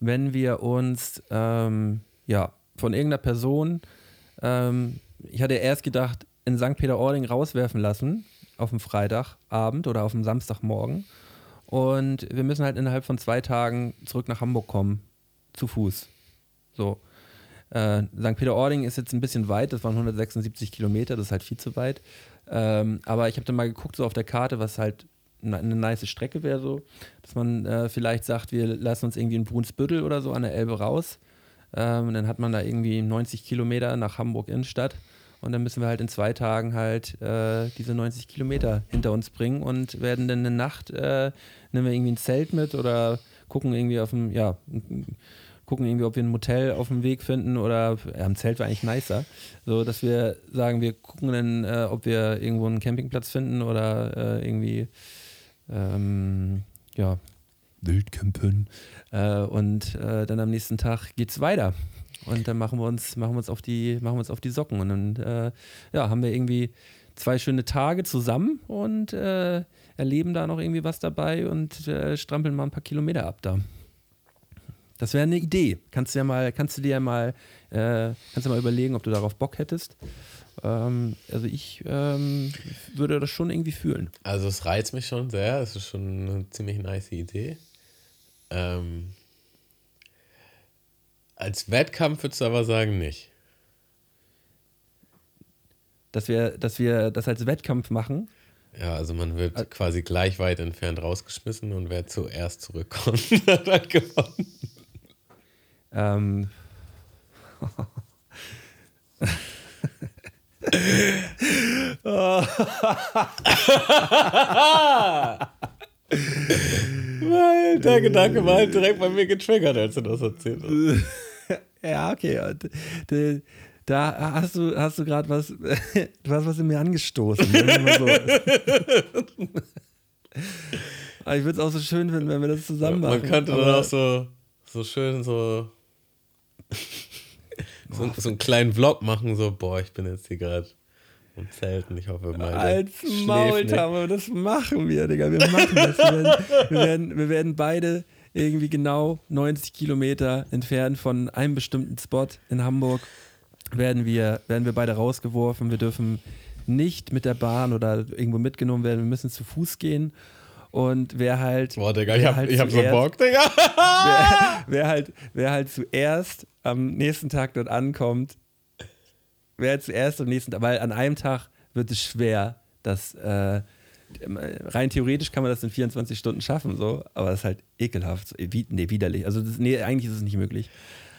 wenn wir uns ähm, ja, von irgendeiner Person, ähm, ich hatte erst gedacht, in St. Peter-Ording rauswerfen lassen, auf dem Freitagabend oder auf dem Samstagmorgen. Und wir müssen halt innerhalb von zwei Tagen zurück nach Hamburg kommen, zu Fuß. So. Äh, St. Peter-Ording ist jetzt ein bisschen weit, das waren 176 Kilometer, das ist halt viel zu weit. Ähm, aber ich habe dann mal geguckt, so auf der Karte, was halt eine, nice Strecke wäre, so, dass man äh, vielleicht sagt, wir lassen uns irgendwie in Brunsbüttel oder so an der Elbe raus. Ähm, dann hat man da irgendwie 90 Kilometer nach Hamburg Innenstadt. Und dann müssen wir halt in zwei Tagen halt äh, diese 90 Kilometer hinter uns bringen und werden dann eine Nacht, äh, nehmen wir irgendwie ein Zelt mit oder gucken irgendwie auf dem, ja, gucken irgendwie, ob wir ein Motel auf dem Weg finden oder ja, ein Zelt wäre eigentlich nicer. So, dass wir sagen, wir gucken dann, äh, ob wir irgendwo einen Campingplatz finden oder äh, irgendwie, ähm, ja, Wildcampen. Äh, und äh, dann am nächsten Tag geht's weiter. Und dann machen wir uns, machen wir uns auf die, machen wir uns auf die Socken. Und dann äh, ja, haben wir irgendwie zwei schöne Tage zusammen und äh, erleben da noch irgendwie was dabei und strampeln mal ein paar Kilometer ab da. Das wäre eine Idee. Kannst du ja mal, kannst du dir ja mal, äh, kannst du mal überlegen, ob du darauf Bock hättest. Ähm, also ich ähm, würde das schon irgendwie fühlen. Also es reizt mich schon sehr. Es ist schon eine ziemlich nice Idee. Ähm, als Wettkampf würdest du aber sagen nicht. Dass wir, dass wir das als Wettkampf machen. Ja, also man wird also, quasi gleich weit entfernt rausgeschmissen und wer zuerst zurückkommt, hat halt gewonnen. Ähm. Weil der Gedanke war halt direkt bei mir getriggert, als du das erzählt hast. ja, okay. und, äh, Da hast du, hast du gerade was, du hast was in mir angestoßen. Aber ich würde es auch so schön finden, wenn wir das zusammen machen. Man könnte dann auch so, so schön so, so, so einen kleinen Vlog machen, so, boah, ich bin jetzt hier gerade und ich hoffe mal. Als schläft Maul, nicht. Tamo, das machen wir, Digga. Wir machen das. Wir werden, wir werden, wir werden beide irgendwie genau 90 Kilometer entfernt von einem bestimmten Spot in Hamburg werden wir, werden wir beide rausgeworfen. Wir dürfen nicht mit der Bahn oder irgendwo mitgenommen werden. Wir müssen zu Fuß gehen. Und wer halt. Boah, Digga, ich hab, halt ich hab so zuerst- Bock, Digga. wer, wer, halt, wer halt zuerst am nächsten Tag dort ankommt, wer zuerst am nächsten Tag, weil an einem Tag wird es schwer, das äh, rein theoretisch kann man das in 24 Stunden schaffen, so, aber das ist halt ekelhaft, wie, nee, widerlich. Also das, nee, eigentlich ist es nicht möglich.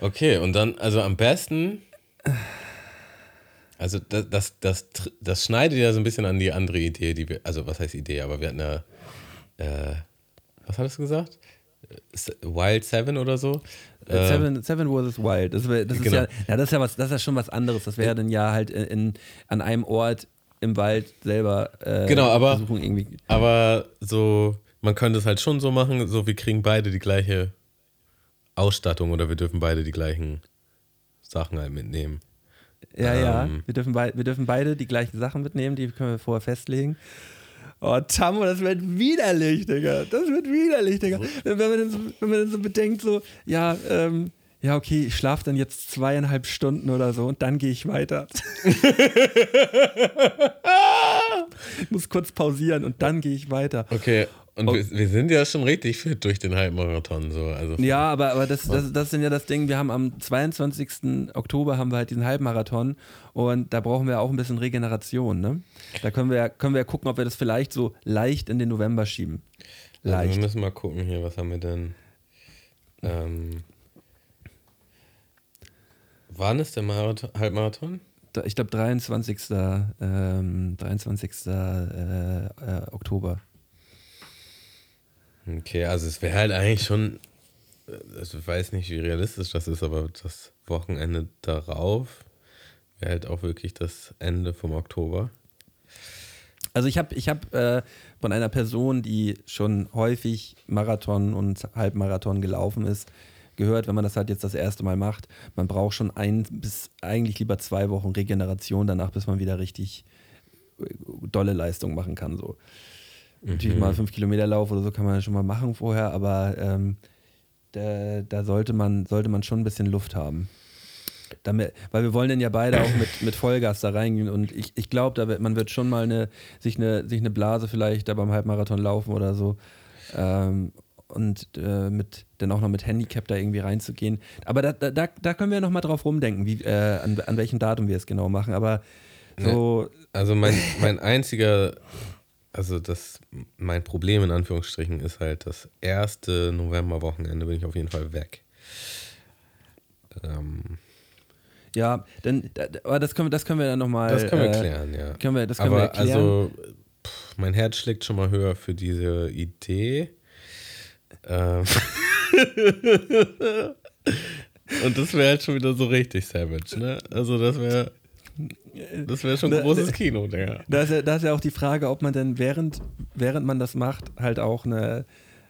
Okay, und dann, also am besten, also das, das, das, das schneidet ja so ein bisschen an die andere Idee, die wir, also was heißt Idee, aber wir hatten ja, äh, was hattest du gesagt? S- Wild Seven oder so? Äh, Seven, Seven vs. Wild. Das, wär, das ist Genau. ja, ja, das ist ja was, das ist ja schon was anderes. Das wäre dann ja halt in, in, an einem Ort im Wald selber äh, Genau, aber- versuchen irgendwie. Aber so, man könnte es halt schon so machen, so wir kriegen beide die gleiche Ausstattung oder wir dürfen beide die gleichen Sachen halt mitnehmen. Ja, ja. Ähm. Wir dürfen, wir dürfen beide die gleichen Sachen mitnehmen, die können wir vorher festlegen. Oh, Tammo, das wird widerlich, Digga. Das wird widerlich, Digga. Wenn man dann so, wenn man dann so bedenkt, so, ja, ähm, ja, okay, ich schlafe dann jetzt zweieinhalb Stunden oder so und dann gehe ich weiter. ich muss kurz pausieren und dann gehe ich weiter. Okay, und wir, wir sind ja schon richtig fit durch den Halbmarathon. So. Also Ja, aber, aber das, das, das ist ja das Ding, wir haben am 22. Oktober haben wir halt diesen Halbmarathon und da brauchen wir auch ein bisschen Regeneration, ne? Da können wir, können wir gucken, ob wir das vielleicht so leicht in den November schieben. Also Leicht. wir müssen mal gucken hier, was haben wir denn? Ähm, wann ist der Marathon, Halbmarathon? Ich glaube 23. Ähm, 23. Äh, äh, Oktober. Okay, also es wäre halt eigentlich schon, äh, also ich weiß nicht, wie realistisch das ist, aber das Wochenende darauf wäre halt auch wirklich das Ende vom Oktober. Also ich habe ich hab, äh, von einer Person, die schon häufig Marathon und Halbmarathon gelaufen ist, gehört, wenn man das halt jetzt das erste Mal macht, man braucht schon ein bis eigentlich lieber zwei Wochen Regeneration danach, bis man wieder richtig äh, dolle Leistung machen kann. So. Natürlich mal fünf Kilometer Lauf oder so kann man schon mal machen vorher, aber ähm, da, da sollte, man, sollte man schon ein bisschen Luft haben. Damit, weil wir wollen dann ja beide auch mit, mit Vollgas da reingehen und ich, ich glaube, da wird, man wird schon mal eine, sich, eine, sich eine Blase vielleicht da beim Halbmarathon laufen oder so ähm, und äh, mit, dann auch noch mit Handicap da irgendwie reinzugehen. Aber da, da, da, können wir noch mal drauf rumdenken, wie, äh, an, an welchem Datum wir es genau machen. Aber so, Also mein, mein einziger, also das, mein Problem in Anführungsstrichen ist halt, das erste Novemberwochenende bin ich auf jeden Fall weg. Ähm, ja, dann, da, aber das können, wir- das können wir dann noch mal. das können wir äh, klären, ja. Können wir, das können Aber wir erklären. also, pff, mein Herz schlägt schon mal höher für diese Idee. Ähm. Und das wäre halt schon wieder so richtig savage, ne? Also das wäre das wäre schon Ne, großes. Kino, Digga. Da ist, ja, da ist ja auch die Frage, ob man denn während, während man das macht, halt auch eine,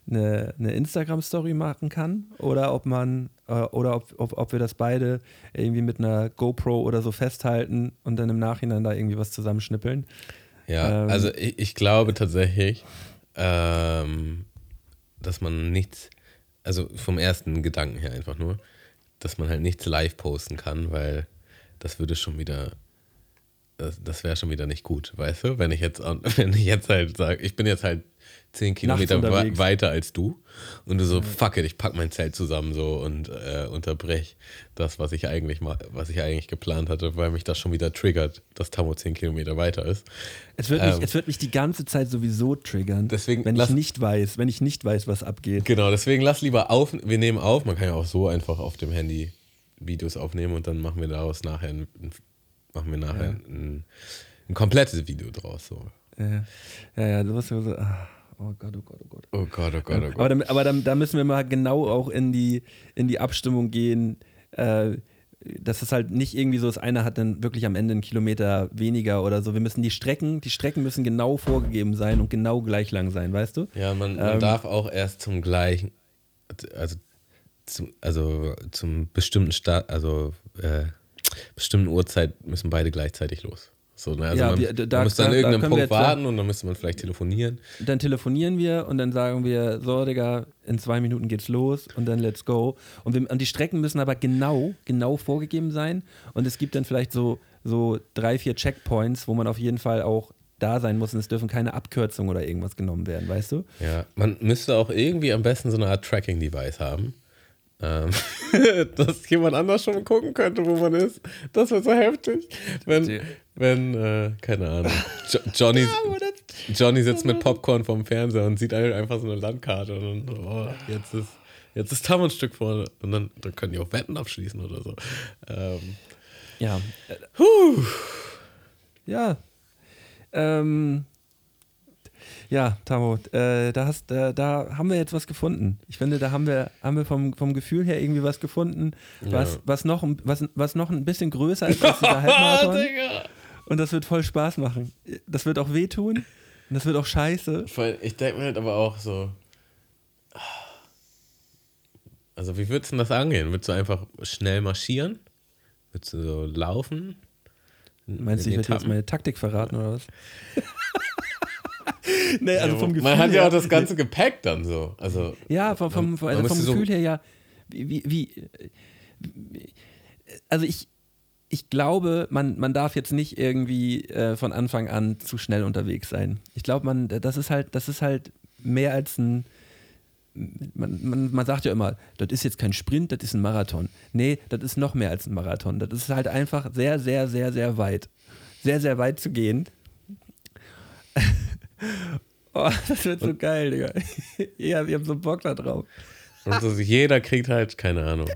eine, eine Instagram-Story machen kann oder ob man äh, oder ob, ob, ob wir das beide irgendwie mit einer GoPro oder so festhalten und dann im Nachhinein da irgendwie was zusammenschnippeln. Ja, Ähm. also ich, ich glaube tatsächlich, ähm, dass man nichts, also vom ersten Gedanken her einfach nur, dass man halt nichts live posten kann, weil das würde schon wieder, das, das wäre schon wieder nicht gut, weißt du? Wenn ich jetzt, wenn ich jetzt halt sage, ich bin jetzt halt zehn Kilometer we weiter als du und du so, fuck it, ich pack mein Zelt zusammen so und äh, unterbrech das, was ich eigentlich ma was ich eigentlich geplant hatte, weil mich das schon wieder triggert, dass Tammo zehn Kilometer weiter ist. Es wird, mich, Ähm. es wird mich die ganze Zeit sowieso triggern, Deswegen wenn ich lass- nicht weiß, wenn ich nicht weiß, was abgeht. Genau, deswegen lass lieber auf. Wir nehmen auf. Man kann ja auch so einfach auf dem Handy Videos aufnehmen und dann machen wir daraus nachher ein, ein- machen wir nachher ein, ein komplettes Video draus. So. Ja, ja, ja, du wirst so, ah, Oh Gott, oh Gott, oh Gott. Oh Gott, oh Gott, oh Gott. Aber, da, aber da, da müssen wir mal genau auch in die, in die Abstimmung gehen, äh, dass es halt nicht irgendwie so ist, einer hat dann wirklich am Ende einen Kilometer weniger oder so. Wir müssen die Strecken, die Strecken müssen genau vorgegeben sein und genau gleich lang sein, weißt du? Ja, man, man Ähm, darf auch erst zum gleichen, also zum, also zum bestimmten Start, also äh, bestimmten Uhrzeit müssen beide gleichzeitig los. So, ne? Also Ja, man, wir- da- man muss dann da- können wir Punkt sagen- warten und dann müsste man vielleicht telefonieren. Dann telefonieren wir und dann sagen wir, so, Digga, in zwei Minuten geht's los und dann let's go. Und, wir, und die Strecken müssen aber genau, genau vorgegeben sein. Und es gibt dann vielleicht so, so drei, vier Checkpoints, wo man auf jeden Fall auch da sein muss und es dürfen keine Abkürzungen oder irgendwas genommen werden, weißt du? Ja, man müsste auch irgendwie am besten so eine Art Tracking-Device haben. Ähm, dass jemand anders schon gucken könnte, wo man ist. Das wäre so heftig. Wenn, wenn äh, keine Ahnung, jo Johnny, Johnny sitzt mit Popcorn vorm Fernseher und sieht einfach so eine Landkarte und dann, oh, jetzt ist, jetzt ist Tam ein Stück vorne. Und dann, dann können die auch Wetten abschließen oder so. Ähm, Ja. Ja. Ähm, ja, Tamo, äh, da, hast, äh, da haben wir jetzt was gefunden. Ich finde, da haben wir, haben wir vom, vom Gefühl her irgendwie was gefunden, was, Ja. was, noch, ein- was, was noch ein bisschen größer ist als dieser Halbmarathon. Und das wird voll Spaß machen. Das wird auch wehtun. Und das wird auch scheiße. Ich denke mir halt aber auch so. Also, wie würdest du denn das angehen? Würdest du einfach schnell marschieren? Würdest du so laufen? Meinst du, ich werde jetzt meine Taktik verraten oder was? nee, also vom Gefühl Man hat ja auch das ganze Gepäck dann so. Also, Ja, vom, vom, also vom müsste so- Gefühl her ja. Wie, wie, wie, wie- also ich, ich glaube, man, man darf jetzt nicht irgendwie äh, von Anfang an zu schnell unterwegs sein. Ich glaube, man, das ist halt, das ist halt mehr als ein. Man, man, man sagt ja immer, das ist jetzt kein Sprint, das ist ein Marathon. Nee, das ist noch mehr als ein Marathon. Das ist halt einfach sehr, sehr, sehr, sehr weit. Sehr, sehr weit zu gehen. Oh, das wird so geil, Digga. ja, ich hab so Bock da drauf. und so jeder kriegt halt, keine Ahnung,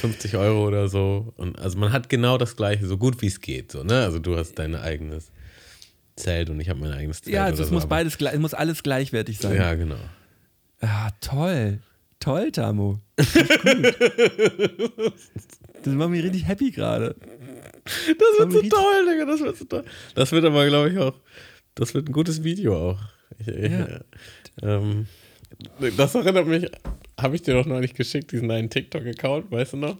50 Euro oder so. Und also man hat genau das Gleiche, so gut wie es geht. So, ne? Also du hast dein eigenes Zelt und ich habe mein eigenes Zelt. Ja, also es so, muss beides, es muss alles gleichwertig sein. Ja, genau. Ah, toll. Toll, Tamu. Das, das macht mich richtig happy gerade. Das wird so toll, Digga, das wird so toll. Das wird aber, glaube ich, auch, das wird ein gutes Video auch. Ja. ähm, das erinnert mich, habe ich dir doch neulich geschickt, diesen einen TikTok-Account, weißt du noch?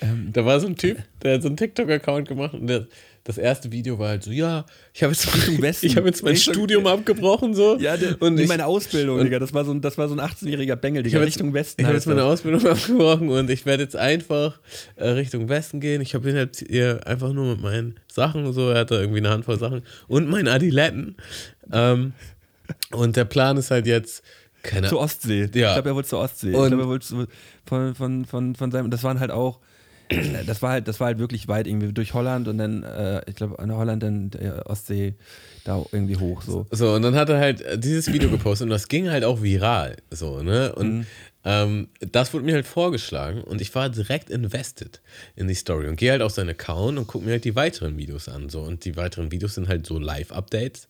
Ähm, Da war so ein Typ, der hat so einen TikTok-Account gemacht und der, das erste Video war halt so, ja, ich habe jetzt, Richtung Westen. ich hab jetzt mein Richtung- Studium abgebrochen, so. ja, der, und ich, meine Ausbildung, und- Digga. Das war so ein, das war so ein 18-jähriger Bengel, ich Digga. habe jetzt, Richtung Westen. ich habe jetzt meine. Ausbildung abgebrochen und ich werde jetzt einfach äh, Richtung Westen gehen. Ich habe halt hier einfach nur mit meinen Sachen so, er hatte irgendwie eine Handvoll Sachen und meinen Adiletten. Ähm, und der Plan ist halt jetzt, keine Zur Ostsee. Ja. Ich glaube, er wollte zur Ostsee. Und- ich glaube, er wollte von, von, von, von seinem. Das waren halt auch. Das war halt, das war halt wirklich weit irgendwie durch Holland und dann, äh, ich glaube, an Holland dann der Ostsee da irgendwie hoch so. So, und dann hat er halt äh, dieses Video gepostet und das ging halt auch viral. So, ne? Und Mhm. ähm, das wurde mir halt vorgeschlagen und ich war direkt invested in die Story und gehe halt auf seinen Account und gucke mir halt die weiteren Videos an. So, und die weiteren Videos sind halt so Live-Updates.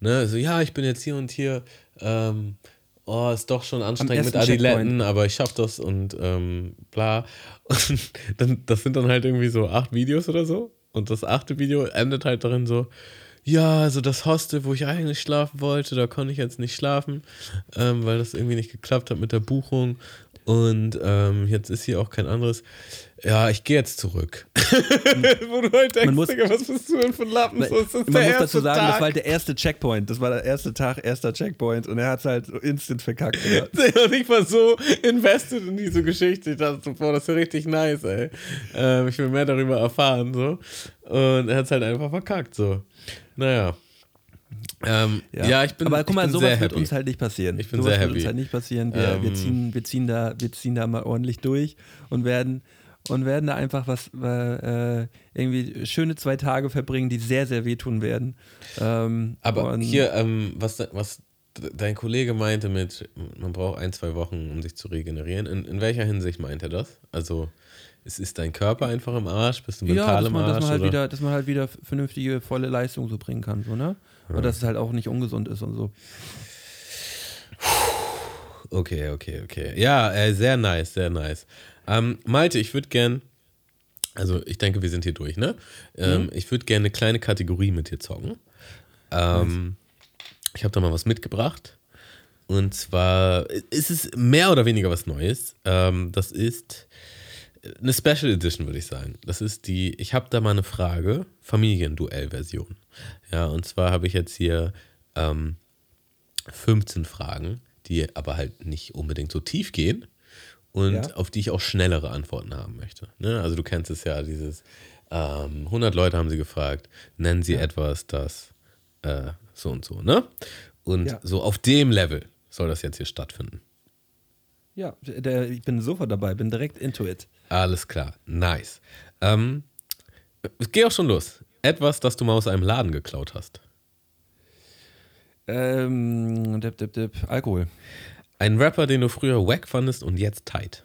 Ne? So, ja, ich bin jetzt hier und hier. Ähm, oh, ist doch schon anstrengend mit Adiletten, aber ich schaff das und ähm, bla. Und dann, das sind dann halt irgendwie so acht Videos oder so. Und das achte Video endet halt darin so, ja, also das Hostel, wo ich eigentlich schlafen wollte, da konnte ich jetzt nicht schlafen, ähm, weil das irgendwie nicht geklappt hat mit der Buchung. Und ähm, jetzt ist hier auch kein anderes. Ja, ich gehe jetzt zurück. wo du halt denkst, muss- Digga, was bist du denn für ein Lappen? So, das ist Man muss dazu sagen, Tag. das war halt der erste Checkpoint. Das war der erste Tag, erster Checkpoint und er hat es halt so instant verkackt. Und ich war so invested in diese Geschichte. Ich dachte, boah, das ist ja richtig nice, ey. Ähm, ich will mehr darüber erfahren, so. Und er hat es halt einfach verkackt, so. Naja. Ähm, ja. ich bin Aber guck mal, sowas wird uns halt nicht passieren. Ich bin sowas sehr wird happy. uns halt nicht passieren. Wir, wir, Ähm. ziehen, wir, ziehen da, wir ziehen da mal ordentlich durch und werden und werden da einfach was äh, irgendwie schöne zwei Tage verbringen, die sehr, sehr wehtun werden. Ähm, Aber hier, ähm, was, was de- dein Kollege meinte mit, man braucht ein, zwei Wochen, um sich zu regenerieren. In, in welcher Hinsicht meint er das? Also, ist, ist dein Körper einfach im Arsch? Bist du ja, mental dass im man, Arsch? dass man halt oder? wieder, dass man halt wieder vernünftige, volle Leistung so bringen kann, so, ne? Und dass es halt auch nicht ungesund ist und so. okay, okay, okay. Ja, äh, sehr nice, sehr nice. Ähm, Malte, ich würde gern, also ich denke, wir sind hier durch, ne? Ähm, Mhm. Ich würde gerne eine kleine Kategorie mit dir zocken. Ähm, ich habe da mal was mitgebracht. Und zwar ist es mehr oder weniger was Neues. Ähm, das ist eine Special Edition, würde ich sagen. Das ist die, ich habe da mal eine Frage, Familienduell-Version. Ja, und zwar habe ich jetzt hier ähm, 15 Fragen, die aber halt nicht unbedingt so tief gehen und Ja. auf die ich auch schnellere Antworten haben möchte. Ne? Also du kennst es ja, dieses ähm, 100 Leute haben sie gefragt, nennen sie Ja. etwas, das äh, so und so, ne? Und Ja. so auf dem Level soll das jetzt hier stattfinden. Ja, der, ich bin sofort dabei, bin direkt into it. Alles klar, nice. Ähm, es geht auch schon los. Etwas, das du mal aus einem Laden geklaut hast. Ähm, dip, dip, dip, Alkohol. Ein Rapper, den du früher wack fandest und jetzt tight.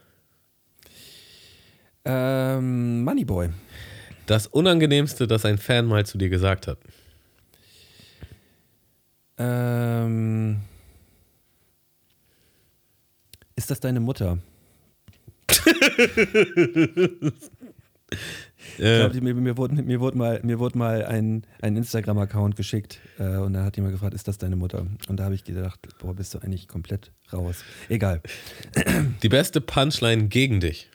Ähm, Moneyboy. Das Unangenehmste, das ein Fan mal zu dir gesagt hat. Ähm, ist das deine Mutter? Ich glaube, mir, mir, wurde, mir wurde mal, mir wurde mal ein, ein Instagram-Account geschickt äh, und da hat jemand gefragt, ist das deine Mutter? Und da habe ich gedacht, boah, bist du eigentlich komplett raus. Egal. die beste Punchline gegen dich.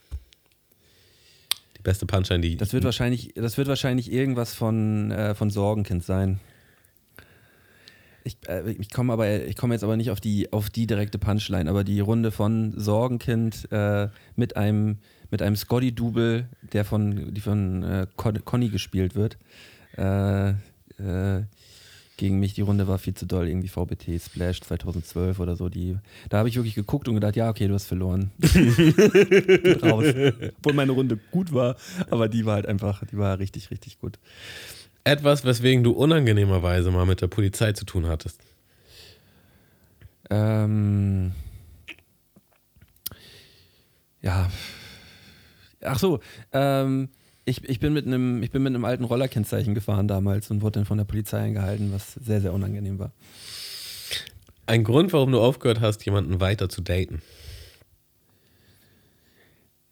Die beste Punchline, die. Das wird wahrscheinlich, das wird wahrscheinlich irgendwas von, äh, von Sorgenkind sein. Ich, äh, ich komme aber, ich komme jetzt aber nicht auf die, auf die direkte Punchline, aber die Runde von Sorgenkind äh, mit einem, mit einem Scotty-Double, der von, die von äh, Con Conny gespielt wird. Äh, äh, gegen mich, die Runde war viel zu doll, irgendwie VBT Splash 2012 oder so. Die, da habe ich wirklich geguckt und gedacht, ja, okay, du hast verloren. Raus. Obwohl meine Runde gut war, aber die war halt einfach, die war richtig, richtig gut. Etwas, weswegen du unangenehmerweise mal mit der Polizei zu tun hattest. Ähm, ja. Ach so, ähm, ich, ich, bin mit einem, ich bin mit einem alten Rollerkennzeichen gefahren damals und wurde dann von der Polizei eingehalten, was sehr, sehr unangenehm war. Ein Grund, warum du aufgehört hast, jemanden weiter zu daten.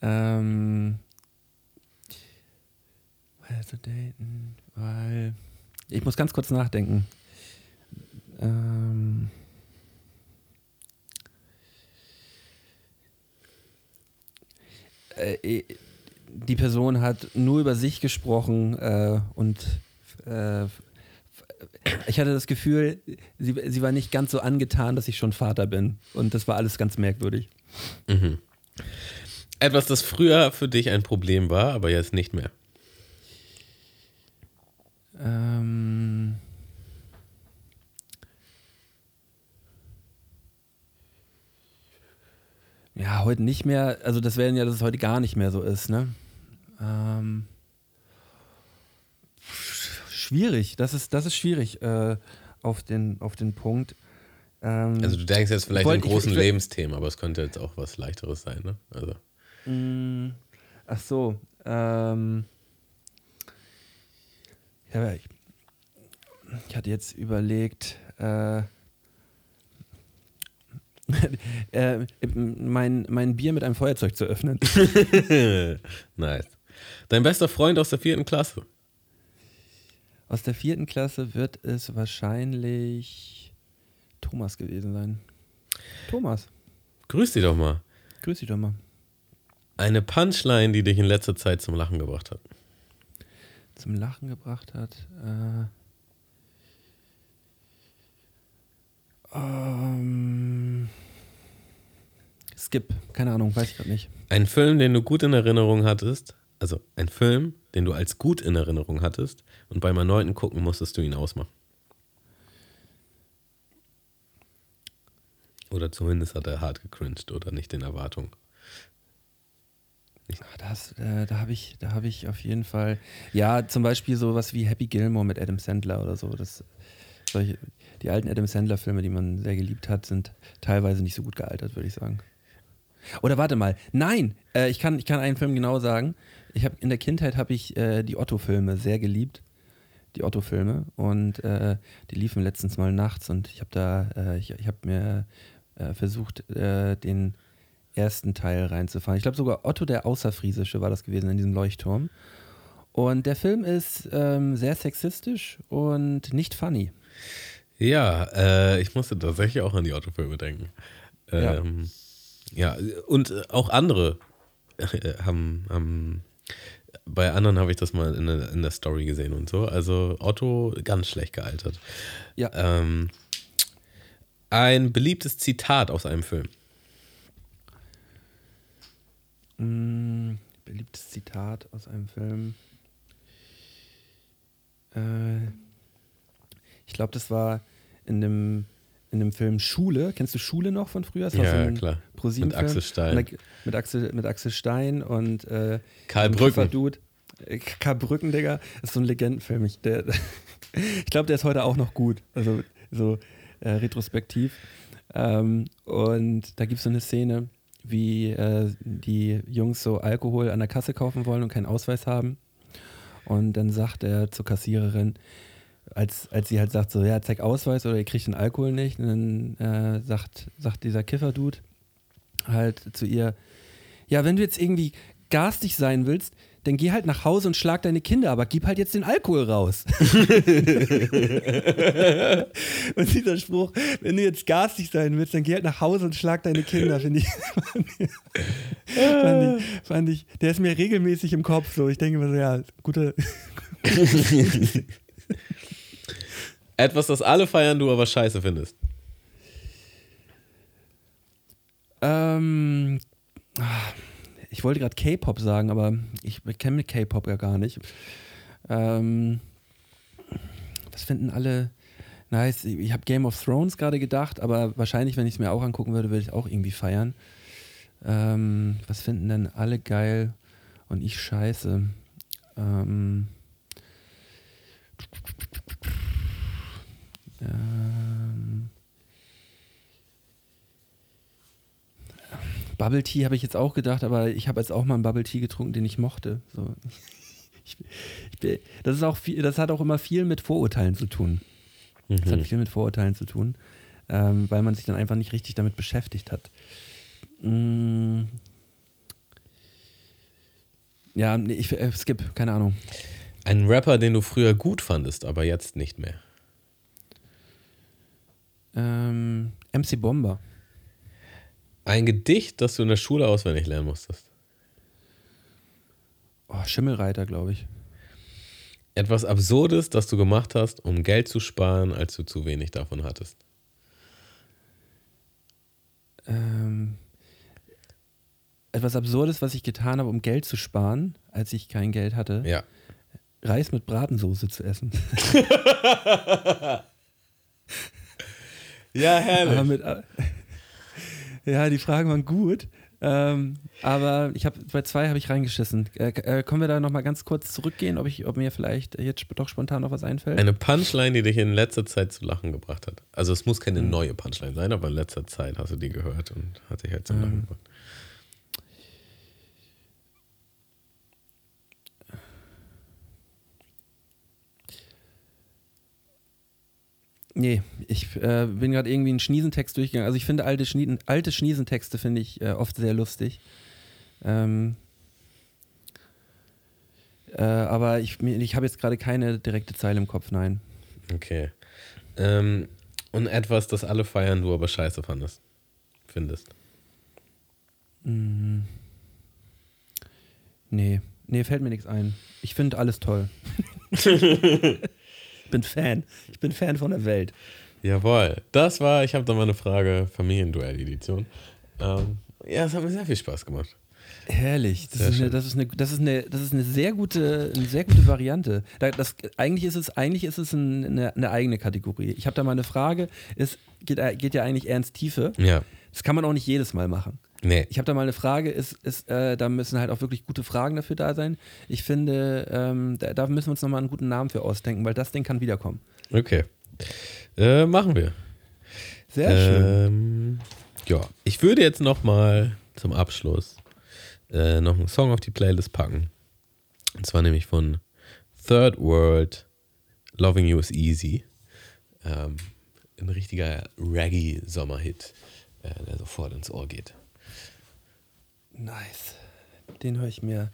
Ähm, weiter zu daten, weil. Ich muss ganz kurz nachdenken. Ähm, äh, die Person hat nur über sich gesprochen äh, und äh, ich hatte das Gefühl, sie, sie war nicht ganz so angetan, dass ich schon Vater bin. Und das war alles ganz merkwürdig. Mhm. Etwas, das früher für dich ein Problem war, aber jetzt nicht mehr. Ähm. Ja, heute nicht mehr. Also das wäre ja, dass es heute gar nicht mehr so ist, ne? Ähm, schwierig. Das ist, das ist schwierig äh, auf, den, auf den Punkt. Ähm, Also du denkst jetzt vielleicht wollt- in ich- großen ich- Lebensthemen, aber es könnte jetzt auch was leichteres sein, ne? Also. Mm, Ach so. Ähm, ja, ich, ich hatte jetzt überlegt, äh, äh, mein, mein Bier mit einem Feuerzeug zu öffnen. nice. Dein bester Freund aus der vierten Klasse. Aus der vierten Klasse wird es wahrscheinlich Thomas gewesen sein. Thomas, Grüß dich doch mal. grüß dich doch mal. Eine Punchline, die dich in letzter Zeit zum Lachen gebracht hat. Zum Lachen gebracht hat. Äh, ähm, Skip, keine Ahnung, weiß ich gerade nicht. Ein Film, den du gut in Erinnerung hattest, also ein Film, den du als gut in Erinnerung hattest und beim erneuten Gucken musstest du ihn ausmachen. Oder zumindest hat er hart gecringed oder nicht den Erwartungen. Ah, Das, äh, da habe ich, da habe ich auf jeden Fall, ja, zum Beispiel sowas wie Happy Gilmore mit Adam Sandler oder so. Das, solche, die alten Adam Sandler-Filme, die man sehr geliebt hat, sind teilweise nicht so gut gealtert, würde ich sagen. Oder warte mal, nein, äh, ich, kann, ich kann einen Film genau sagen. Ich hab, in der Kindheit habe ich äh, die Otto-Filme sehr geliebt. Die Otto-Filme. Und äh, die liefen letztens mal nachts und ich habe da, äh, ich, ich habe mir äh, versucht, äh, den ersten Teil reinzufahren. Ich glaube sogar Otto der Außerfriesische war das gewesen in diesem Leuchtturm. Und der Film ist ähm, sehr sexistisch und nicht funny. Ja, äh, ich musste tatsächlich auch an die Autofilme denken. Ähm, ja. ja, und äh, auch andere äh, haben, haben bei anderen habe ich das mal in der, in der Story gesehen und so. Also Otto ganz schlecht gealtert. Ja. Ähm, ein beliebtes Zitat aus einem Film. Mm, beliebtes Zitat aus einem Film. Äh, ich glaube, das war in dem, in dem Film Schule. Kennst du Schule noch von früher? Das Ja, so klar. Mit Axel. Stein. Mit, mit, Axel, mit Axel Stein und äh, Karl Brücken. Kieferdude. Äh, Karl Brücken, Digga. Das ist so ein Legendenfilm. Ich, der, ich glaube, der ist heute auch noch gut. Also so äh, retrospektiv. Ähm, und da gibt es so eine Szene, wie äh, die Jungs so Alkohol an der Kasse kaufen wollen und keinen Ausweis haben. Und dann sagt er zur Kassiererin, als, als sie halt sagt, so, ja, zeig Ausweis oder ihr kriegt den Alkohol nicht. Und dann äh, sagt, sagt dieser Kiffer-Dude halt zu ihr, ja, wenn du jetzt irgendwie garstig sein willst, dann geh halt nach Hause und schlag deine Kinder, aber gib halt jetzt den Alkohol raus. und dieser Spruch, wenn du jetzt garstig sein willst, dann geh halt nach Hause und schlag deine Kinder, finde ich, fand ich, fand ich, der ist mir regelmäßig im Kopf so. Ich denke mir so, ja, gute, Etwas, das alle feiern, du aber scheiße findest. Ähm, ah, ich wollte gerade K-Pop sagen, aber ich kenne K-Pop ja gar nicht. Ähm, was finden alle nice? Ich habe Game of Thrones gerade gedacht, aber wahrscheinlich, wenn ich es mir auch angucken würde, würde ich auch irgendwie feiern. Ähm, was finden denn alle geil und ich scheiße? Ähm, ähm, Bubble Tea habe ich jetzt auch gedacht, aber ich habe jetzt auch mal einen Bubble Tea getrunken, den ich mochte. So. Ich, ich, das, ist auch viel, das hat auch immer viel mit Vorurteilen zu tun. Das hat viel mit Vorurteilen zu tun, ähm, weil man sich dann einfach nicht richtig damit beschäftigt hat. Mm. Ja, nee, ich äh, skip, keine Ahnung. Ein Rapper, den du früher gut fandest, aber jetzt nicht mehr. Ähm, MC Bomber. Ein Gedicht, das du in der Schule auswendig lernen musstest. Oh, Schimmelreiter, glaube ich. Etwas Absurdes, das du gemacht hast, um Geld zu sparen, als du zu wenig davon hattest. Ähm, etwas Absurdes, was ich getan habe, um Geld zu sparen, als ich kein Geld hatte. Ja. Reis mit Bratensoße zu essen. Ja, aber mit, ja, die Fragen waren gut. Ähm, aber ich habe bei zwei habe ich reingeschissen. Äh, äh, können wir da noch mal ganz kurz zurückgehen, ob, ich, ob mir vielleicht jetzt doch spontan noch was einfällt? Eine Punchline, die dich in letzter Zeit zu lachen gebracht hat. Also es muss keine neue Punchline sein, aber in letzter Zeit hast du die gehört und hat dich halt zum Lachen gebracht. Nee, ich äh, bin gerade irgendwie einen Schniesentext durchgegangen. Also ich finde alte, Schnieden, alte Schniesentexte finde ich äh, oft sehr lustig. Ähm, äh, aber ich, ich habe jetzt gerade keine direkte Zeile im Kopf, nein. Okay. Ähm, und etwas, das alle feiern, du aber scheiße fandest. Findest. Mm. Nee, nee, fällt mir nichts ein. Ich finde alles toll. ich bin Fan. Ich bin Fan von der Welt. Jawohl. Das war, ich habe da mal eine Frage, Familienduell-Edition. Ähm, ja, es hat mir sehr viel Spaß gemacht. Herrlich. Das ist, eine, schön. das, ist eine, das, ist eine, das ist eine sehr gute, eine sehr gute Variante. Da, das, eigentlich ist es, eigentlich ist es ein, eine, eine eigene Kategorie. Ich habe da mal eine Frage. Es geht, geht ja eigentlich ins Tiefe. Ja. Das kann man auch nicht jedes Mal machen. Nee. Ich habe da mal eine Frage, ist, ist, äh, da müssen halt auch wirklich gute Fragen dafür da sein. Ich finde, ähm, da, da müssen wir uns nochmal einen guten Namen für ausdenken, weil das Ding kann wiederkommen. Okay. Äh, machen wir. Sehr schön. Ähm, ja, ich würde jetzt noch mal zum Abschluss äh, noch einen Song auf die Playlist packen. Und zwar nämlich von Third World, Loving You is Easy. Ähm, ein richtiger Reggae-Sommerhit. Äh, der sofort ins Ohr geht. Nice. Den höre ich mir,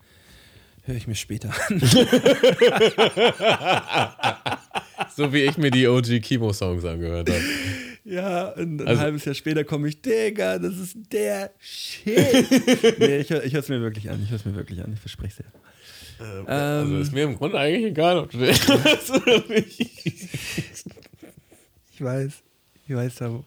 höre ich mir später an. So wie ich mir die OG Kimo-Songs angehört habe. Ja, und ein Also- halbes Jahr später komme ich, Digga, das ist der Shit. nee, ich, ich höre es mir wirklich an. Ich höre es mir wirklich an. Ich verspreche es dir. Also Ähm, ist mir im Grunde eigentlich egal, ob du den hörst oder nicht. Ich weiß. Ich weiß, Tamo.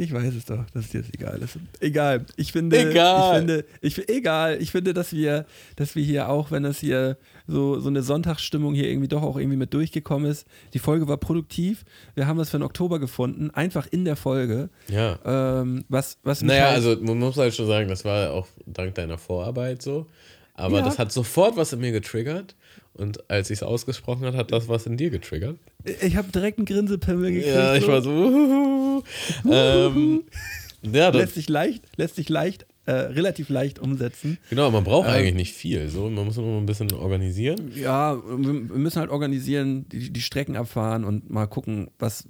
Ich weiß es doch, dass dir das egal ist. Egal. Ich finde, Egal. ich finde, ich, egal. Ich finde, dass wir, dass wir hier auch, wenn das hier so, so eine Sonntagsstimmung hier irgendwie doch auch irgendwie mit durchgekommen ist. Die Folge war produktiv. Wir haben was für den Oktober gefunden, einfach in der Folge. Ja. Ähm, was, was Naja, halt- also man muss halt schon sagen, das war auch dank deiner Vorarbeit so. Aber Ja. das hat sofort was in mir getriggert. Und als ich es ausgesprochen hat, hat das was in dir getriggert. ich habe direkt einen Grinsepimmel gekriegt. Ja, ich so. war so. uhuhu. ähm, ja, lässt sich leicht, lässt sich leicht, äh, relativ leicht umsetzen. genau, man braucht Ähm. eigentlich nicht viel. So, man muss nur ein bisschen organisieren. Ja, wir müssen halt organisieren, die, die Strecken abfahren und mal gucken, was,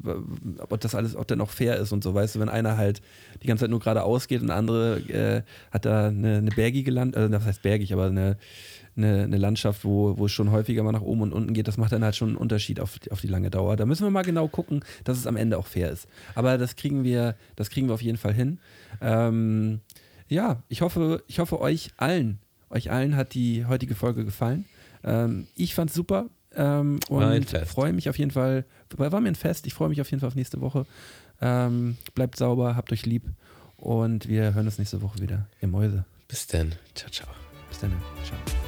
ob das alles, ob der noch fair ist und so. Weißt du, wenn einer halt die ganze Zeit nur geradeaus geht und der andere äh, hat da eine, eine bergige Land, also das heißt bergig, aber eine, eine, eine Landschaft, wo, wo es schon häufiger mal nach oben und unten geht, das macht dann halt schon einen Unterschied auf, auf die lange Dauer. Da müssen wir mal genau gucken, dass es am Ende auch fair ist. Aber das kriegen wir, das kriegen wir auf jeden Fall hin. Ähm, ja, ich hoffe, ich hoffe euch allen, euch allen hat die heutige Folge gefallen. Ähm, ich fand's super ähm, und freue mich auf jeden Fall. War mir ein Fest. Ich freue mich auf jeden Fall auf nächste Woche. Ähm, bleibt sauber, habt euch lieb und wir hören uns nächste Woche wieder. Ihr Mäuse. Bis dann. Ciao, ciao. Bis dann. Ciao.